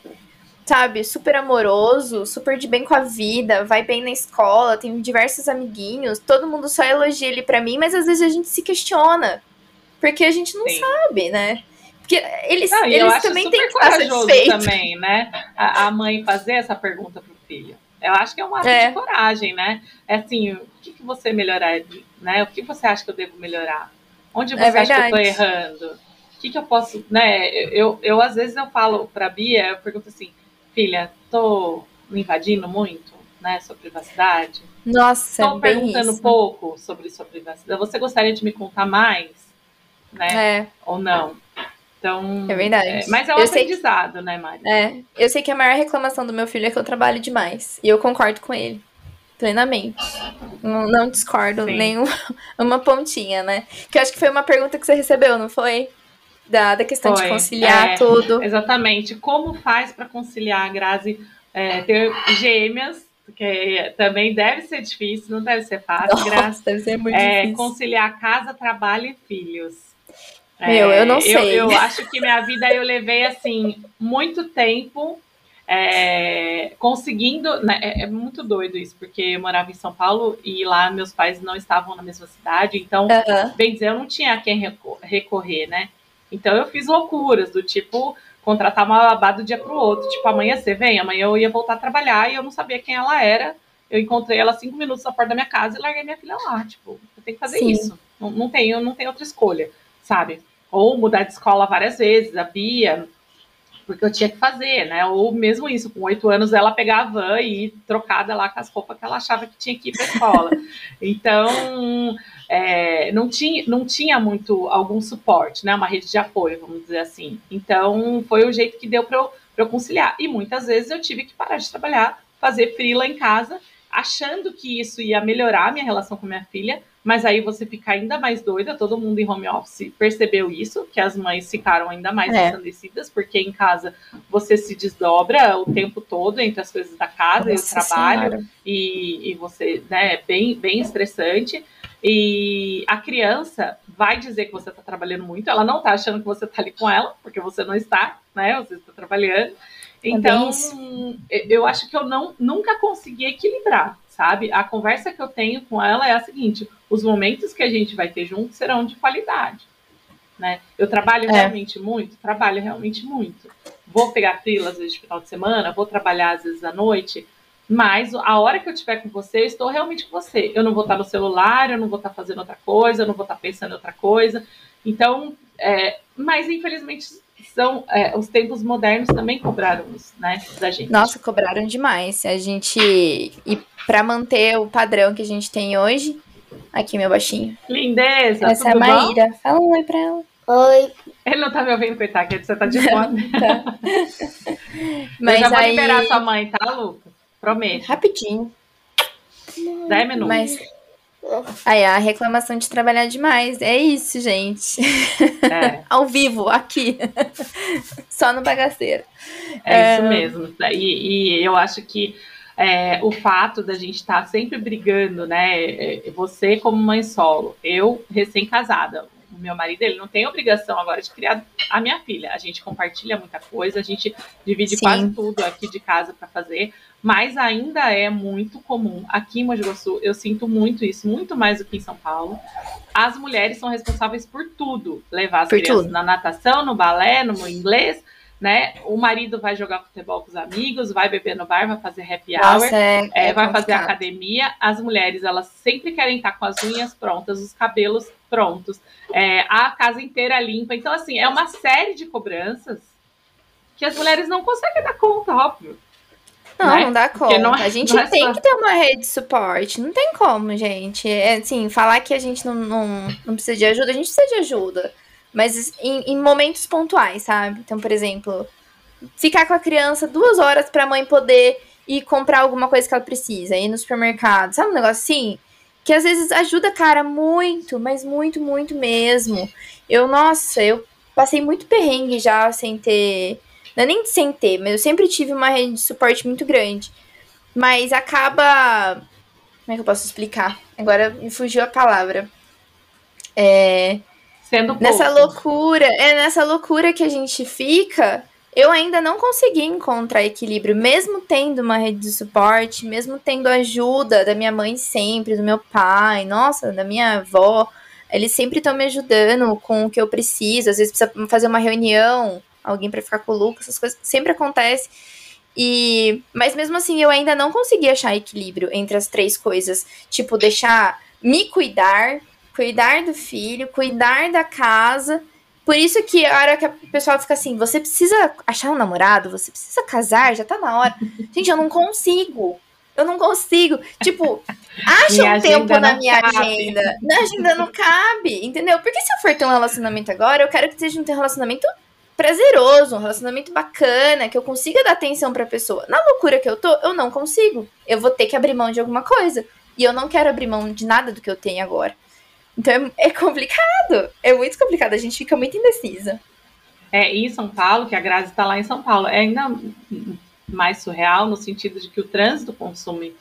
sabe, super amoroso, super de bem com a vida, vai bem na escola, tem diversos amiguinhos, todo mundo só elogia ele pra mim, mas às vezes a gente se questiona. Porque a gente não Sim. sabe, né? Porque eles, não, eles também têm que estar satisfeitos. também, né? A, a mãe fazer essa pergunta pro filho. Eu acho que é um ato é. de coragem, né? É assim, o que, que você melhoraria, né? O que você acha que eu devo melhorar? Onde é você é acha que eu tô errando? O que, que eu posso, né? Eu, eu, eu às vezes eu falo pra Bia, eu pergunto assim, filha, tô me invadindo muito, né? Sua privacidade. Nossa, Tô perguntando isso. pouco sobre sua privacidade. Você gostaria de me contar mais? Né? É. Ou não? Então, é verdade. É, mas é um eu aprendizado, que, né, Mari? É. Eu sei que a maior reclamação do meu filho é que eu trabalho demais. E eu concordo com ele. Plenamente. Não, não discordo Sim. nem uma pontinha, né? Que eu acho que foi uma pergunta que você recebeu, não foi? Da, da questão foi. de conciliar é, tudo. Exatamente. Como faz para conciliar, Grazi, é, ter gêmeas porque também deve ser difícil, não deve ser fácil. Nossa, Grazi. deve ser muito é, difícil. Conciliar casa, trabalho e filhos. Meu, eu não é, sei. Eu, eu, acho que minha vida eu levei assim muito tempo é, conseguindo. Né, é, é, muito doido isso, porque eu morava em São Paulo e lá meus pais não estavam na mesma cidade, então, bem dizer, eu não tinha a quem recorrer, né? Então eu fiz loucuras do tipo contratar uma babá do dia para o outro, tipo amanhã você vem, amanhã eu ia voltar a trabalhar e eu não sabia quem ela era. Eu encontrei ela cinco minutos na porta da minha casa e larguei minha filha lá. Tipo, eu tenho que fazer Sim. isso. Não, não tenho, não tenho outra escolha sabe? Ou mudar de escola várias vezes, a Bia, porque eu tinha que fazer, né? Ou mesmo isso, com oito anos ela pegava a van e trocada lá com as roupas que ela achava que tinha que ir para a escola. então, é, não, tinha, não tinha muito algum suporte, né? Uma rede de apoio, vamos dizer assim. Então, foi o jeito que deu para eu, eu conciliar. E muitas vezes eu tive que parar de trabalhar, fazer frila em casa, achando que isso ia melhorar a minha relação com minha filha, mas aí você fica ainda mais doida, todo mundo em home office percebeu isso, que as mães ficaram ainda mais é. ensandecidas, porque em casa você se desdobra o tempo todo entre as coisas da casa Nossa e o trabalho, e, e, você, né, é bem, bem estressante. E a criança vai dizer que você está trabalhando muito, ela não está achando que você está ali com ela, porque você não está, né? Você está trabalhando. É então, é eu acho que eu não, nunca consegui equilibrar sabe? A conversa que eu tenho com ela é a seguinte: os momentos que a gente vai ter juntos serão de qualidade. Né? Eu trabalho é. realmente muito, trabalho realmente muito. Vou pegar trilha às vezes de final de semana, vou trabalhar às vezes à noite, mas a hora que eu estiver com você, eu estou realmente com você. Eu não vou estar no celular, eu não vou estar fazendo outra coisa, eu não vou estar pensando em outra coisa. Então, é, mas infelizmente são é, os tempos modernos também cobraram isso, né, da gente. Nossa, cobraram demais. A gente e para manter o padrão que a gente tem hoje, aqui meu baixinho. Lindeza. Essa é a Maíra. Bom? Fala um oi para ela. Oi. Ele não tá me ouvindo, coitado, que você tá de fome. tá. Mas eu já vou aí... liberar sua mãe, tá, Lucas? Prometo. Rapidinho. Dez minutos. Mas Aí, a reclamação de trabalhar demais. É isso, gente. É. Ao vivo, aqui. Só no bagaceiro. É, é... isso mesmo. E, e, eu acho que é, o fato da gente estar tá sempre brigando, né? É, você como mãe solo, eu recém-casada, o meu marido, ele não tem obrigação agora de criar a minha filha. A gente compartilha muita coisa, a gente divide Sim. quase tudo aqui de casa para fazer, mas ainda é muito comum. Aqui em Mogi Guaçu, eu sinto muito isso, muito mais do que em São Paulo. As mulheres são responsáveis por tudo. Levar as por crianças tudo. na natação, no balé, no inglês, né? O marido vai jogar futebol com os amigos, vai beber no bar, vai fazer happy hour, é, é, vai fazer academia. As mulheres, elas sempre querem estar com as unhas prontas, os cabelos prontos, é, a casa inteira limpa. Então, assim, é uma série de cobranças que as mulheres não conseguem dar conta, óbvio. Não, né? não dá conta. Não, é- a gente é tem só... que ter uma rede de suporte. Não tem como, gente. É, assim, falar que a gente não, não, não precisa de ajuda, a gente precisa de ajuda. Mas em, em momentos pontuais, sabe? Então, por exemplo, ficar com a criança duas horas para a mãe poder ir comprar alguma coisa que ela precisa, ir no supermercado, sabe um negócio assim? Que às vezes ajuda, cara, muito, mas muito, muito mesmo. Eu, nossa, eu passei muito perrengue já sem ter. Não é nem sem ter, mas eu sempre tive uma rede de suporte muito grande. Mas acaba. Como é que eu posso explicar? Agora me fugiu a palavra. É. Sendo. Nessa loucura, é nessa loucura que a gente fica eu ainda não consegui encontrar equilíbrio, mesmo tendo uma rede de suporte, mesmo tendo ajuda da minha mãe sempre, do meu pai, nossa, da minha avó. Eles sempre estão me ajudando com o que eu preciso. Às vezes precisa fazer uma reunião, alguém para ficar com o Lucas, essas coisas sempre acontece. E mas mesmo assim eu ainda não consegui achar equilíbrio entre as três coisas, tipo deixar me cuidar, cuidar do filho, cuidar da casa por isso que a hora que o pessoal fica assim, você precisa achar um namorado, você precisa casar, já tá na hora. Gente, eu não consigo. Eu não consigo. Tipo, acha um tempo na minha cabe. agenda. Na agenda não cabe, entendeu? Porque se eu for ter um relacionamento agora, eu quero que seja um relacionamento prazeroso, um relacionamento bacana, que eu consiga dar atenção pra pessoa. Na loucura que eu tô, eu não consigo. Eu vou ter que abrir mão de alguma coisa. E eu não quero abrir mão de nada do que eu tenho agora. Então é, é complicado. É muito complicado. A gente fica muito indecisa. É, e em São Paulo, que a Grazi está lá em São Paulo, é ainda mais surreal no sentido de que o trânsito consome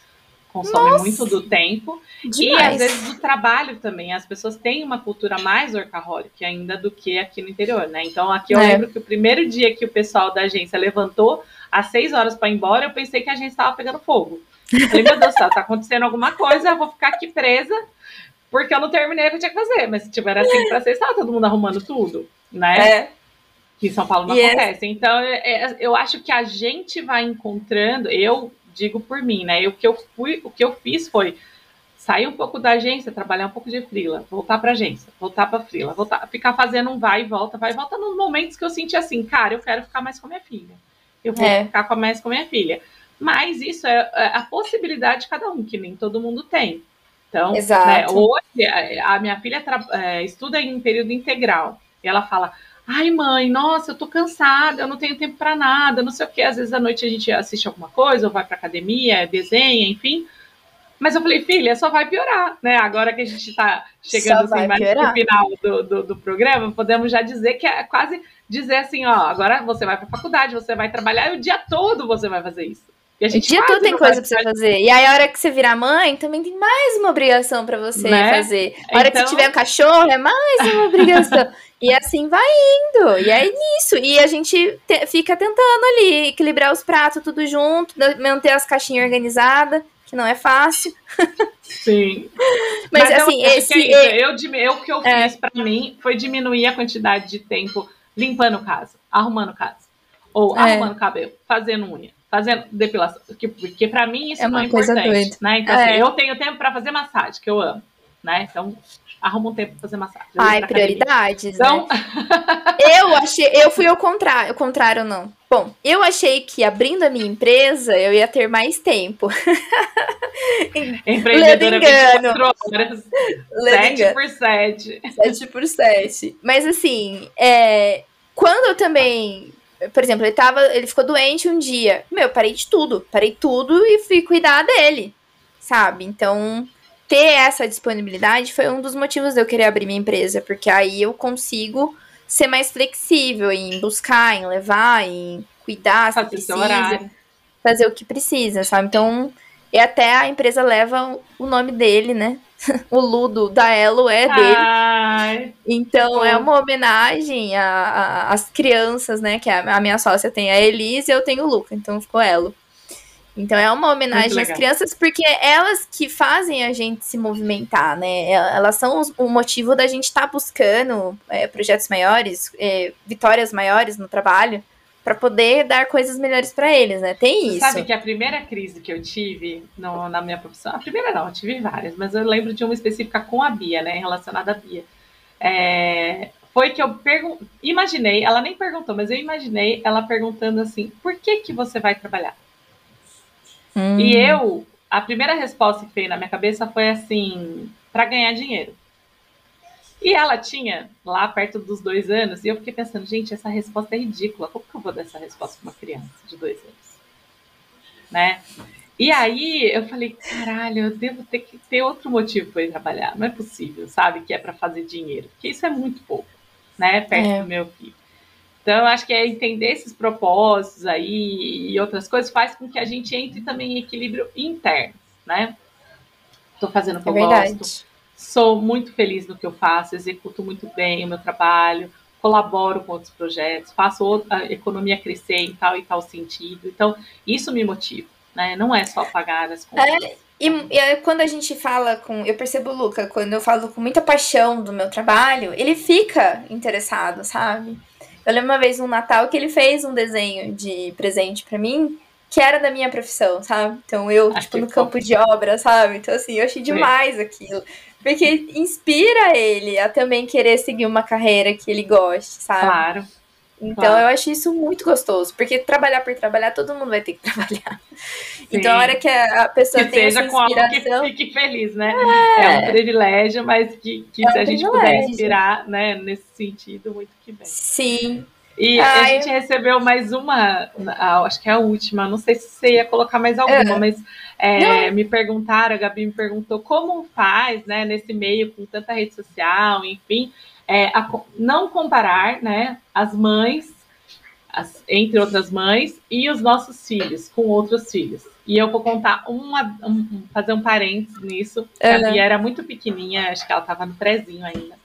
consome Nossa, muito do tempo demais. e às vezes do trabalho também. As pessoas têm uma cultura mais workaholic ainda do que aqui no interior, né? Então aqui eu é. lembro que o primeiro dia que o pessoal da agência levantou às seis horas para ir embora, eu pensei que a gente estava pegando fogo. Eu falei, meu Deus do céu, tá acontecendo alguma coisa, eu vou ficar aqui presa porque eu não terminei o que eu tinha que fazer. Mas se tiver assim pra ser, estava todo mundo arrumando tudo, né? É. Que em São Paulo não yes. acontece. Então, é, é, eu acho que a gente vai encontrando, eu digo por mim, né? O que eu fui, o que eu fiz foi sair um pouco da agência, trabalhar um pouco de frila, voltar para agência, voltar para frila, voltar, ficar fazendo um vai e volta, vai e volta nos momentos que eu senti assim, cara, eu quero ficar mais com a minha filha. Eu vou é. ficar mais com a minha filha. Mas isso é, é a possibilidade de cada um, que nem todo mundo tem. Então, né, hoje a minha filha é, estuda em período integral e ela fala: Ai, mãe, nossa, eu tô cansada, eu não tenho tempo para nada, não sei o que. Às vezes à noite a gente assiste alguma coisa, ou vai pra academia, desenha, enfim. Mas eu falei, filha, só vai piorar, né? Agora que a gente está chegando assim, mais no final do, do, do, programa, podemos já dizer que é quase dizer assim, ó, agora você vai para faculdade, você vai trabalhar e o dia todo você vai fazer isso. E a gente o dia todo tem coisa pra você fazer. E aí, a hora que você virar mãe, também tem mais uma obrigação para você né? fazer. A hora então... que você tiver um cachorro, é mais uma obrigação. e assim vai indo. E é nisso. E a gente te, fica tentando ali equilibrar os pratos tudo junto, manter as caixinhas organizadas, que não é fácil. Sim. Mas, Mas assim, é esse. É eu, eu, o que eu é. fiz para mim foi diminuir a quantidade de tempo limpando casa, arrumando casa. Ou é. arrumando cabelo, fazendo unha fazendo depilação, porque, porque para mim isso é não é importante, né? Então, assim, é. assim, eu tenho tempo para fazer massagem, que eu amo, né? Então, arruma um tempo para fazer massagem. Ai, prioridades, então... né? eu achei, eu fui ao contrário, ao contrário não. Bom, eu achei que abrindo a minha empresa, eu ia ter mais tempo. Empreendedora 24 horas. 7 por 7. 7 por 7. Mas assim, é, quando eu também por exemplo, ele tava, ele ficou doente um dia. Meu, parei de tudo, parei tudo e fui cuidar dele, sabe? Então, ter essa disponibilidade foi um dos motivos de eu querer abrir minha empresa, porque aí eu consigo ser mais flexível em buscar, em levar, em cuidar se precisa, fazer o que precisa, sabe? Então, e até a empresa leva o nome dele, né? O Ludo da Elo é dele. Ai, então é uma homenagem às crianças, né? Que a, a, minha sócia tem a Elise e eu tenho o Luca, então ficou Elo. Então é uma homenagem às crianças, porque é elas que fazem a gente se movimentar, né? Elas são o motivo da gente estar tá buscando é, projetos maiores, é, vitórias maiores no trabalho para poder dar coisas melhores para eles, né? Tem isso. Sabe que a primeira crise que eu tive no, na minha profissão, a primeira não, eu tive várias, mas eu lembro de uma específica com a Bia, né, relacionada à Bia. É, foi que eu pergun imaginei, ela nem perguntou, mas eu imaginei ela perguntando assim: por que que você vai trabalhar? Hum. E eu, a primeira resposta que veio na minha cabeça foi assim: para ganhar dinheiro. E ela tinha lá perto dos dois anos, e eu fiquei pensando, gente, essa resposta é ridícula. Como que eu vou dar essa resposta para uma criança de dois anos? Né? E aí eu falei, caralho, eu devo ter que ter outro motivo para ir trabalhar. Não é possível, sabe? Que é para fazer dinheiro. Porque isso é muito pouco, né? Perto é. do meu filho. Então, eu acho que é entender esses propósitos aí e outras coisas faz com que a gente entre também em equilíbrio interno, né? Estou fazendo o que é eu verdade. gosto, sou muito feliz no que eu faço, executo muito bem o meu trabalho, colaboro com outros projetos, faço a economia crescer em tal e tal sentido. Então, isso me motiva, né? Não é só pagar as contas. É, e, e, quando a gente fala com. Eu percebo o Luca, quando eu falo com muita paixão do meu trabalho, ele fica interessado, sabe? Eu lembro uma vez no Natal que ele fez um desenho de presente para mim que era da minha profissão, sabe? Então eu, Acho tipo, no campo de obra, sabe? Então, assim, eu achei demais aquilo. Porque inspira ele a também querer seguir uma carreira que ele goste, sabe? Claro. Então claro. eu acho isso muito gostoso, porque trabalhar por trabalhar, todo mundo vai ter que trabalhar. Sim. Então a hora que a pessoa que tem seja essa inspiração... com algo que fique feliz, né? É, é um privilégio, mas que, que é se a gente puder inspirar, né, nesse sentido, muito que bem. Sim. E Ai, a gente recebeu mais uma, acho que é a última, não sei se você ia colocar mais alguma, mas é, me perguntaram, a Gabi me perguntou como faz, né, nesse meio com tanta rede social, enfim, é, a, não comparar, né, as mães, as, entre outras mães, e os nossos filhos com outros filhos. E eu vou contar uma, um, fazer um parênteses nisso. A Bia era muito pequenininha, acho que ela estava no prezinho ainda.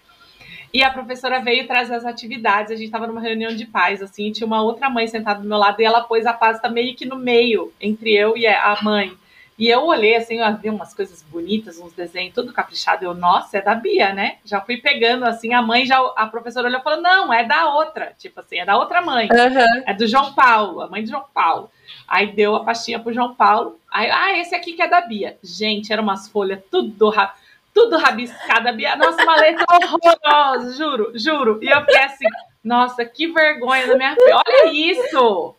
E a professora veio trazer as atividades. A gente estava numa reunião de pais, assim, tinha uma outra mãe sentada do meu lado e ela pôs a pasta meio que no meio, entre eu e a mãe. E eu olhei assim, eu vi umas coisas bonitas, uns desenhos tudo caprichado. Eu, nossa, é da Bia, né? Já fui pegando assim, a mãe já, a professora olhou e falou: não, é da outra. Tipo assim, é da outra mãe. Uhum. É do João Paulo, a mãe do João Paulo. Aí deu a pastinha pro João Paulo. Aí, ah, esse aqui que é da Bia. Gente, eram umas folhas tudo tudo rabiscada. Bia, nossa, uma letra horrorosa, juro, juro. E eu fiquei assim, nossa, que vergonha da minha filha. Olha isso!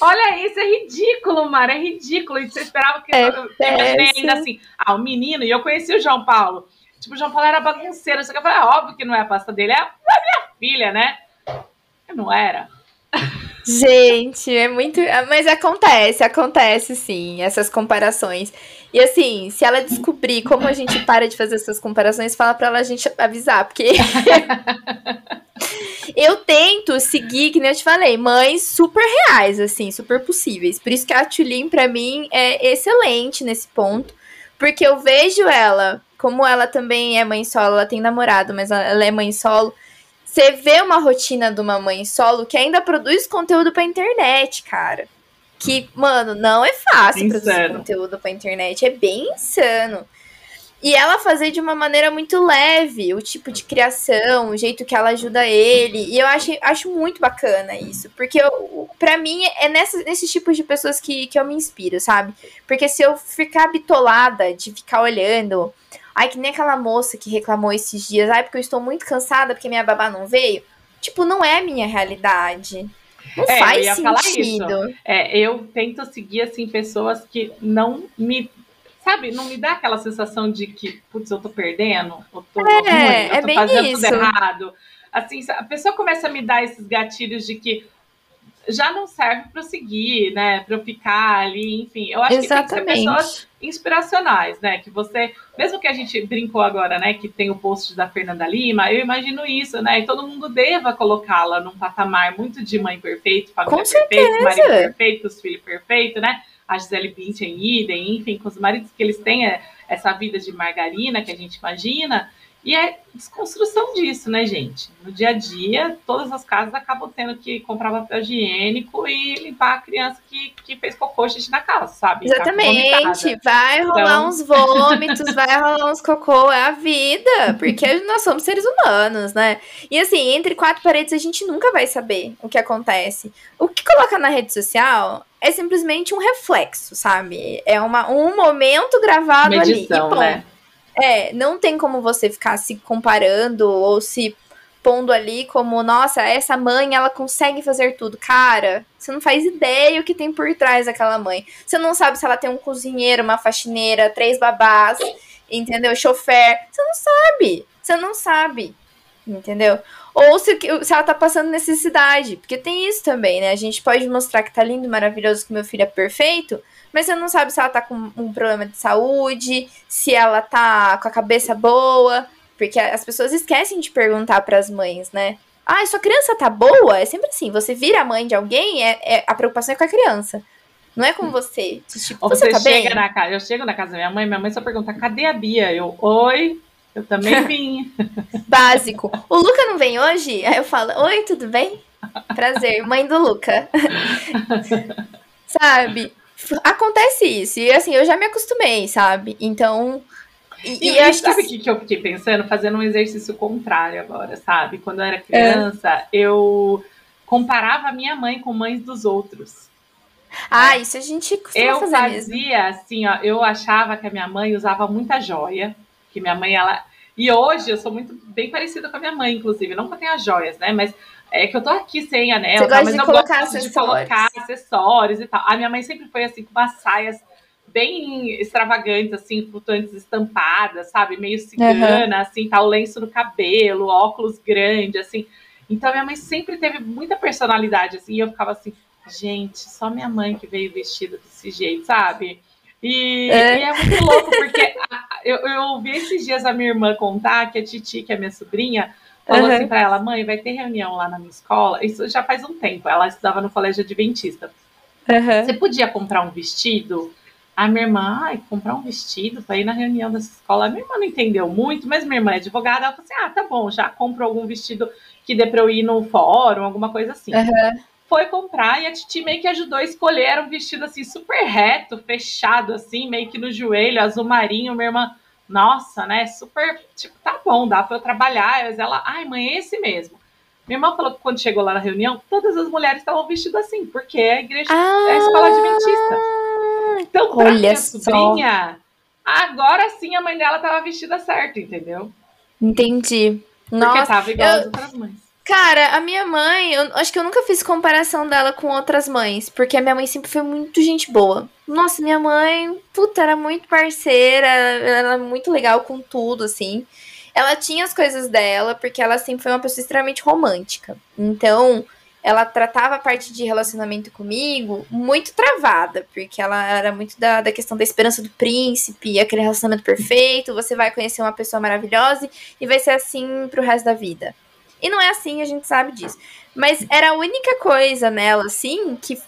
Olha isso, é ridículo, Mara, é ridículo. E você esperava que é eu, imaginei ainda assim, ah, o menino, e eu conheci o João Paulo. Tipo, o João Paulo era bagunceiro, só que eu falei, é óbvio que não é a pasta dele, é a minha filha, né? Eu não era. Gente, é muito. Mas acontece, acontece sim, essas comparações. E assim, se ela descobrir como a gente para de fazer essas comparações, fala pra ela a gente avisar, porque. eu tento seguir, que nem eu te falei, mães super reais, assim, super possíveis. Por isso que a Tulin, pra mim, é excelente nesse ponto. Porque eu vejo ela, como ela também é mãe solo, ela tem namorado, mas ela é mãe solo você vê uma rotina de uma mãe solo que ainda produz conteúdo pra internet, cara. Que, mano, não é fácil insano. produzir conteúdo pra internet. É bem insano. E ela fazer de uma maneira muito leve, o tipo de criação, o jeito que ela ajuda ele. E eu acho, acho muito bacana isso. Porque pra mim é nessa, nesses tipos de pessoas que, que eu me inspiro, sabe? Porque se eu ficar bitolada de ficar olhando Ai, que nem aquela moça que reclamou esses dias. Ai, porque eu estou muito cansada porque minha babá não veio. Tipo, não é a minha realidade. Não é, faz sentido. É, eu tento seguir, assim, pessoas que não me sabe, não me dá aquela sensação de que, putz, eu tô perdendo, eu tô, é, ruim, eu tô é fazendo isso. tudo errado. Assim, a pessoa começa a me dar esses gatilhos de que já não serve para seguir, né? Para eu ficar ali, enfim. Eu acho Exatamente. que tem que ser pessoas inspiracionais, né? Que você, mesmo que a gente brincou agora, né? Que tem o post da Fernanda Lima, eu imagino isso, né? E todo mundo deva colocá-la num patamar muito de mãe perfeito, família perfeita, marido perfeito, os filhos perfeitos, né? A Gisele Bündchen, idem, enfim, com os maridos que eles têm é, essa vida de margarina que a gente imagina. E é desconstrução disso, né, gente? No dia a dia, todas as casas acabam tendo que comprar papel higiênico e limpar a criança que, que fez cocô xixi na casa, sabe? Exatamente. Vai rolar então... uns vômitos, vai rolar uns cocô, é a vida. Porque nós somos seres humanos, né? E assim, entre quatro paredes a gente nunca vai saber o que acontece. O que coloca na rede social é simplesmente um reflexo, sabe? É uma, um momento gravado Medição, ali. E, né? É, não tem como você ficar se comparando ou se pondo ali como, nossa, essa mãe, ela consegue fazer tudo. Cara, você não faz ideia o que tem por trás daquela mãe. Você não sabe se ela tem um cozinheiro, uma faxineira, três babás, entendeu? Chofer. Você não sabe. Você não sabe. Entendeu? Ou se, se ela tá passando necessidade. Porque tem isso também, né? A gente pode mostrar que tá lindo, maravilhoso, que meu filho é perfeito, mas você não sabe se ela tá com um problema de saúde, se ela tá com a cabeça boa. Porque as pessoas esquecem de perguntar para as mães, né? Ah, sua criança tá boa? É sempre assim. Você vira a mãe de alguém, é, é a preocupação é com a criança. Não é com você. Tipo, você, você tá chega bem? na casa. Eu chego na casa da minha mãe, minha mãe só pergunta: cadê a Bia? Eu, oi, eu também vim. Básico. O Luca não vem hoje? Aí eu falo: oi, tudo bem? Prazer, mãe do Luca. sabe? Acontece isso. E assim, eu já me acostumei, sabe? Então. E, e, e sabe o que... que eu fiquei pensando? Fazendo um exercício contrário agora, sabe? Quando eu era criança, é. eu comparava a minha mãe com mães dos outros. Ah, isso a gente costuma eu fazer fazia mesmo. assim, ó, eu achava que a minha mãe usava muita joia, que minha mãe ela e hoje eu sou muito bem parecida com a minha mãe, inclusive, não que eu tenha joias, né, mas é que eu tô aqui sem anel, Você tá, mas eu gosto acessórios. de colocar acessórios e tal. A minha mãe sempre foi assim com umas saias bem extravagantes, assim, flutuantes estampadas, sabe? Meio cigana, uhum. assim, tal, lenço no cabelo, óculos grande, assim. Então, minha mãe sempre teve muita personalidade, assim, e eu ficava assim, gente, só minha mãe que veio vestida desse jeito, sabe? E é, e é muito louco, porque eu, eu ouvi esses dias a minha irmã contar que a Titi, que é minha sobrinha, falou uhum. assim para ela: mãe, vai ter reunião lá na minha escola. Isso já faz um tempo, ela estudava no colégio adventista. Uhum. Você podia comprar um vestido? A minha irmã, ai, comprar um vestido para ir na reunião dessa escola. A minha irmã não entendeu muito, mas minha irmã é advogada. Ela falou assim: ah, tá bom, já compro algum vestido que dê para eu ir no fórum, alguma coisa assim. Uhum foi comprar e a Titi meio que ajudou a escolher. Era um vestido assim super reto, fechado, assim, meio que no joelho, azul marinho. Minha irmã, nossa, né? Super, tipo, tá bom, dá pra eu trabalhar. Mas ela, ai, mãe, é esse mesmo. Minha irmã falou que quando chegou lá na reunião, todas as mulheres estavam vestidas assim, porque é a igreja, ah, é a escola adventista. Então, pra olha sobrinha, agora sim a mãe dela tava vestida certo, entendeu? Entendi. Porque Nossa, tava igual eu... as outras mães. Cara, a minha mãe, eu acho que eu nunca fiz comparação dela com outras mães, porque a minha mãe sempre foi muito gente boa. Nossa, minha mãe, puta, era muito parceira, ela era muito legal com tudo, assim. Ela tinha as coisas dela, porque ela sempre foi uma pessoa extremamente romântica. Então, ela tratava a parte de relacionamento comigo muito travada, porque ela era muito da, da questão da esperança do príncipe, aquele relacionamento perfeito, você vai conhecer uma pessoa maravilhosa e vai ser assim pro resto da vida. E não é assim, a gente sabe disso. Mas era a única coisa nela, assim, que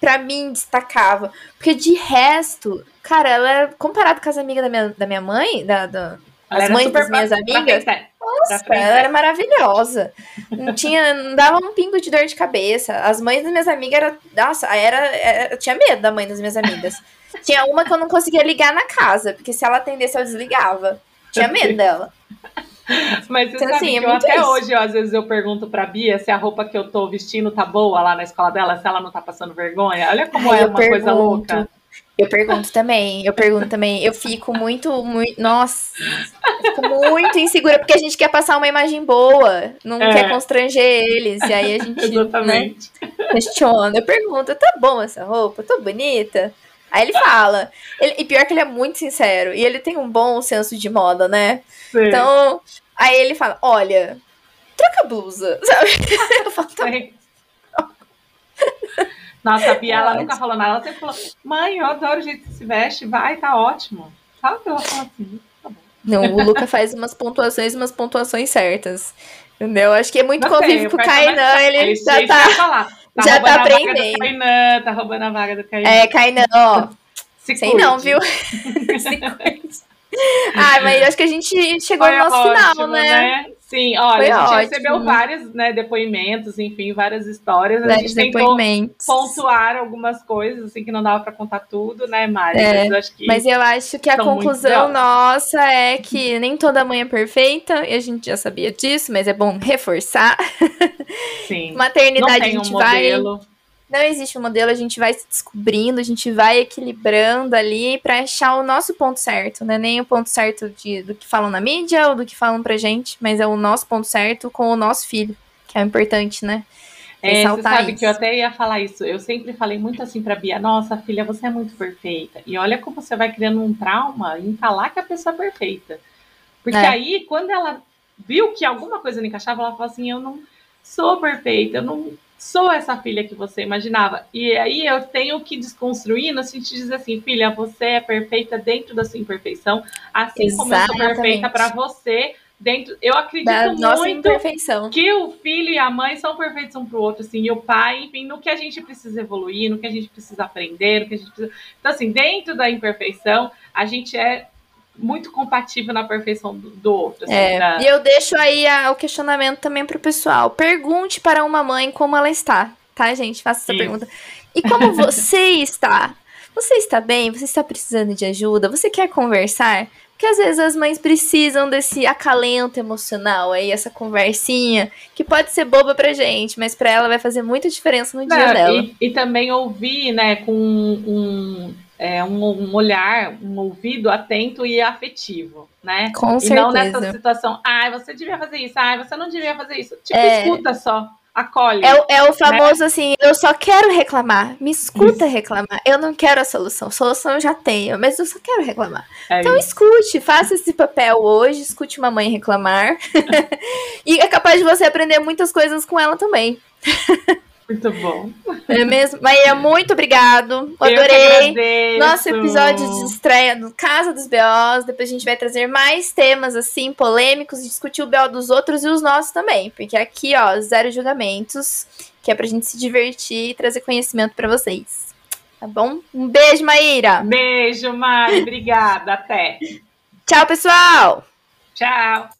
para mim destacava. Porque de resto, cara, ela era comparado com as amigas da minha, da minha mãe, da, da as mães das minhas amigas. Nossa, ela era maravilhosa. Não tinha, não dava um pingo de dor de cabeça. As mães das minhas amigas era, nossa, era, era eu tinha medo da mãe das minhas amigas. tinha uma que eu não conseguia ligar na casa, porque se ela atendesse eu desligava. Tinha medo dela. Mas você então, sabe assim, que é eu até isso. hoje, às vezes, eu pergunto pra Bia se a roupa que eu tô vestindo tá boa lá na escola dela, se ela não tá passando vergonha. Olha como Ai, é uma pergunto. coisa louca. Eu pergunto também, eu pergunto também. Eu fico muito, muito. Nossa, fico muito insegura, porque a gente quer passar uma imagem boa, não é. quer constranger eles. E aí a gente. Né, Exatamente. Né, questiona. Eu pergunto, tá bom essa roupa? Tô bonita? Aí ele fala. Ele, e pior que ele é muito sincero. E ele tem um bom senso de moda, né? Sim. Então, aí ele fala: olha, troca a blusa, sabe? Eu falo, tá Nossa, a Bia, ela nunca falou nada. Ela sempre falou: mãe, eu adoro o jeito que se veste, vai, tá ótimo. Sabe que ela fala assim? Tá Não, o Luca faz umas pontuações, umas pontuações certas. Entendeu? Acho que é muito convívio com o Kainan, ele já tá. Tá já tá aprendendo. Kainan, tá roubando a vaga do Kainan. É, Kainan, ó. Se Sei não, viu? Se. Ah, mas acho que a gente chegou Foi no nosso ótimo, final, né? né? Sim, olha, Foi a gente ótimo. recebeu vários né, depoimentos, enfim, várias histórias. A gente tentou pontuar algumas coisas, assim, que não dava para contar tudo, né, Mari? É, mas, eu mas eu acho que a conclusão nossa é que nem toda mãe é perfeita, e a gente já sabia disso, mas é bom reforçar. Sim. Maternidade a gente um vai não existe um modelo, a gente vai se descobrindo, a gente vai equilibrando ali para achar o nosso ponto certo, né? Nem o ponto certo de, do que falam na mídia ou do que falam pra gente, mas é o nosso ponto certo com o nosso filho, que é importante, né? É, você sabe isso. que eu até ia falar isso. Eu sempre falei muito assim pra Bia: Nossa, filha, você é muito perfeita. E olha como você vai criando um trauma em falar que a pessoa é perfeita. Porque é. aí, quando ela viu que alguma coisa não encaixava, ela falou assim: eu não sou perfeita, eu não sou essa filha que você imaginava. E aí eu tenho que desconstruir no sentido de dizer assim, filha, você é perfeita dentro da sua imperfeição, assim Exatamente. como eu sou perfeita para você. Dentro, eu acredito muito que o filho e a mãe são perfeitos um para o outro, assim, e o pai, enfim, no que a gente precisa evoluir, no que a gente precisa aprender, no que a gente precisa. Então, assim, dentro da imperfeição, a gente é muito compatível na perfeição do, do outro. Assim, é? E eu deixo aí a, o questionamento também pro pessoal. Pergunte para uma mãe como ela está, tá, gente? Faça essa Isso. pergunta. E como você está? Você está bem? Você está precisando de ajuda? Você quer conversar? Porque às vezes as mães precisam desse acalento emocional aí, essa conversinha, que pode ser boba pra gente, mas pra ela vai fazer muita diferença no Não, dia dela. E, e, também ouvir, né, com um, é, um, um, olhar, um ouvido atento e afetivo, né? Com e certeza. não nessa situação, ai, ah, você devia fazer isso, ai, ah, você não devia fazer isso. Tipo, é... escuta só, acolhe. É, é o famoso né? assim, eu só quero reclamar, me escuta isso. reclamar. Eu não quero a solução, solução eu já tenho, mas eu só quero reclamar. É então isso. escute, faça esse papel hoje, escute uma mãe reclamar. e é capaz de você aprender muitas coisas com ela também. Muito bom. É mesmo? Maíra, muito obrigado. Adorei. Nosso episódio de estreia no Casa dos BOs. Depois a gente vai trazer mais temas assim, polêmicos, discutir o BO dos outros e os nossos também. Porque aqui, ó, zero julgamentos, que é pra gente se divertir e trazer conhecimento para vocês. Tá bom? Um beijo, Maíra. Beijo, Mari. Obrigada. Até. Tchau, pessoal. Tchau.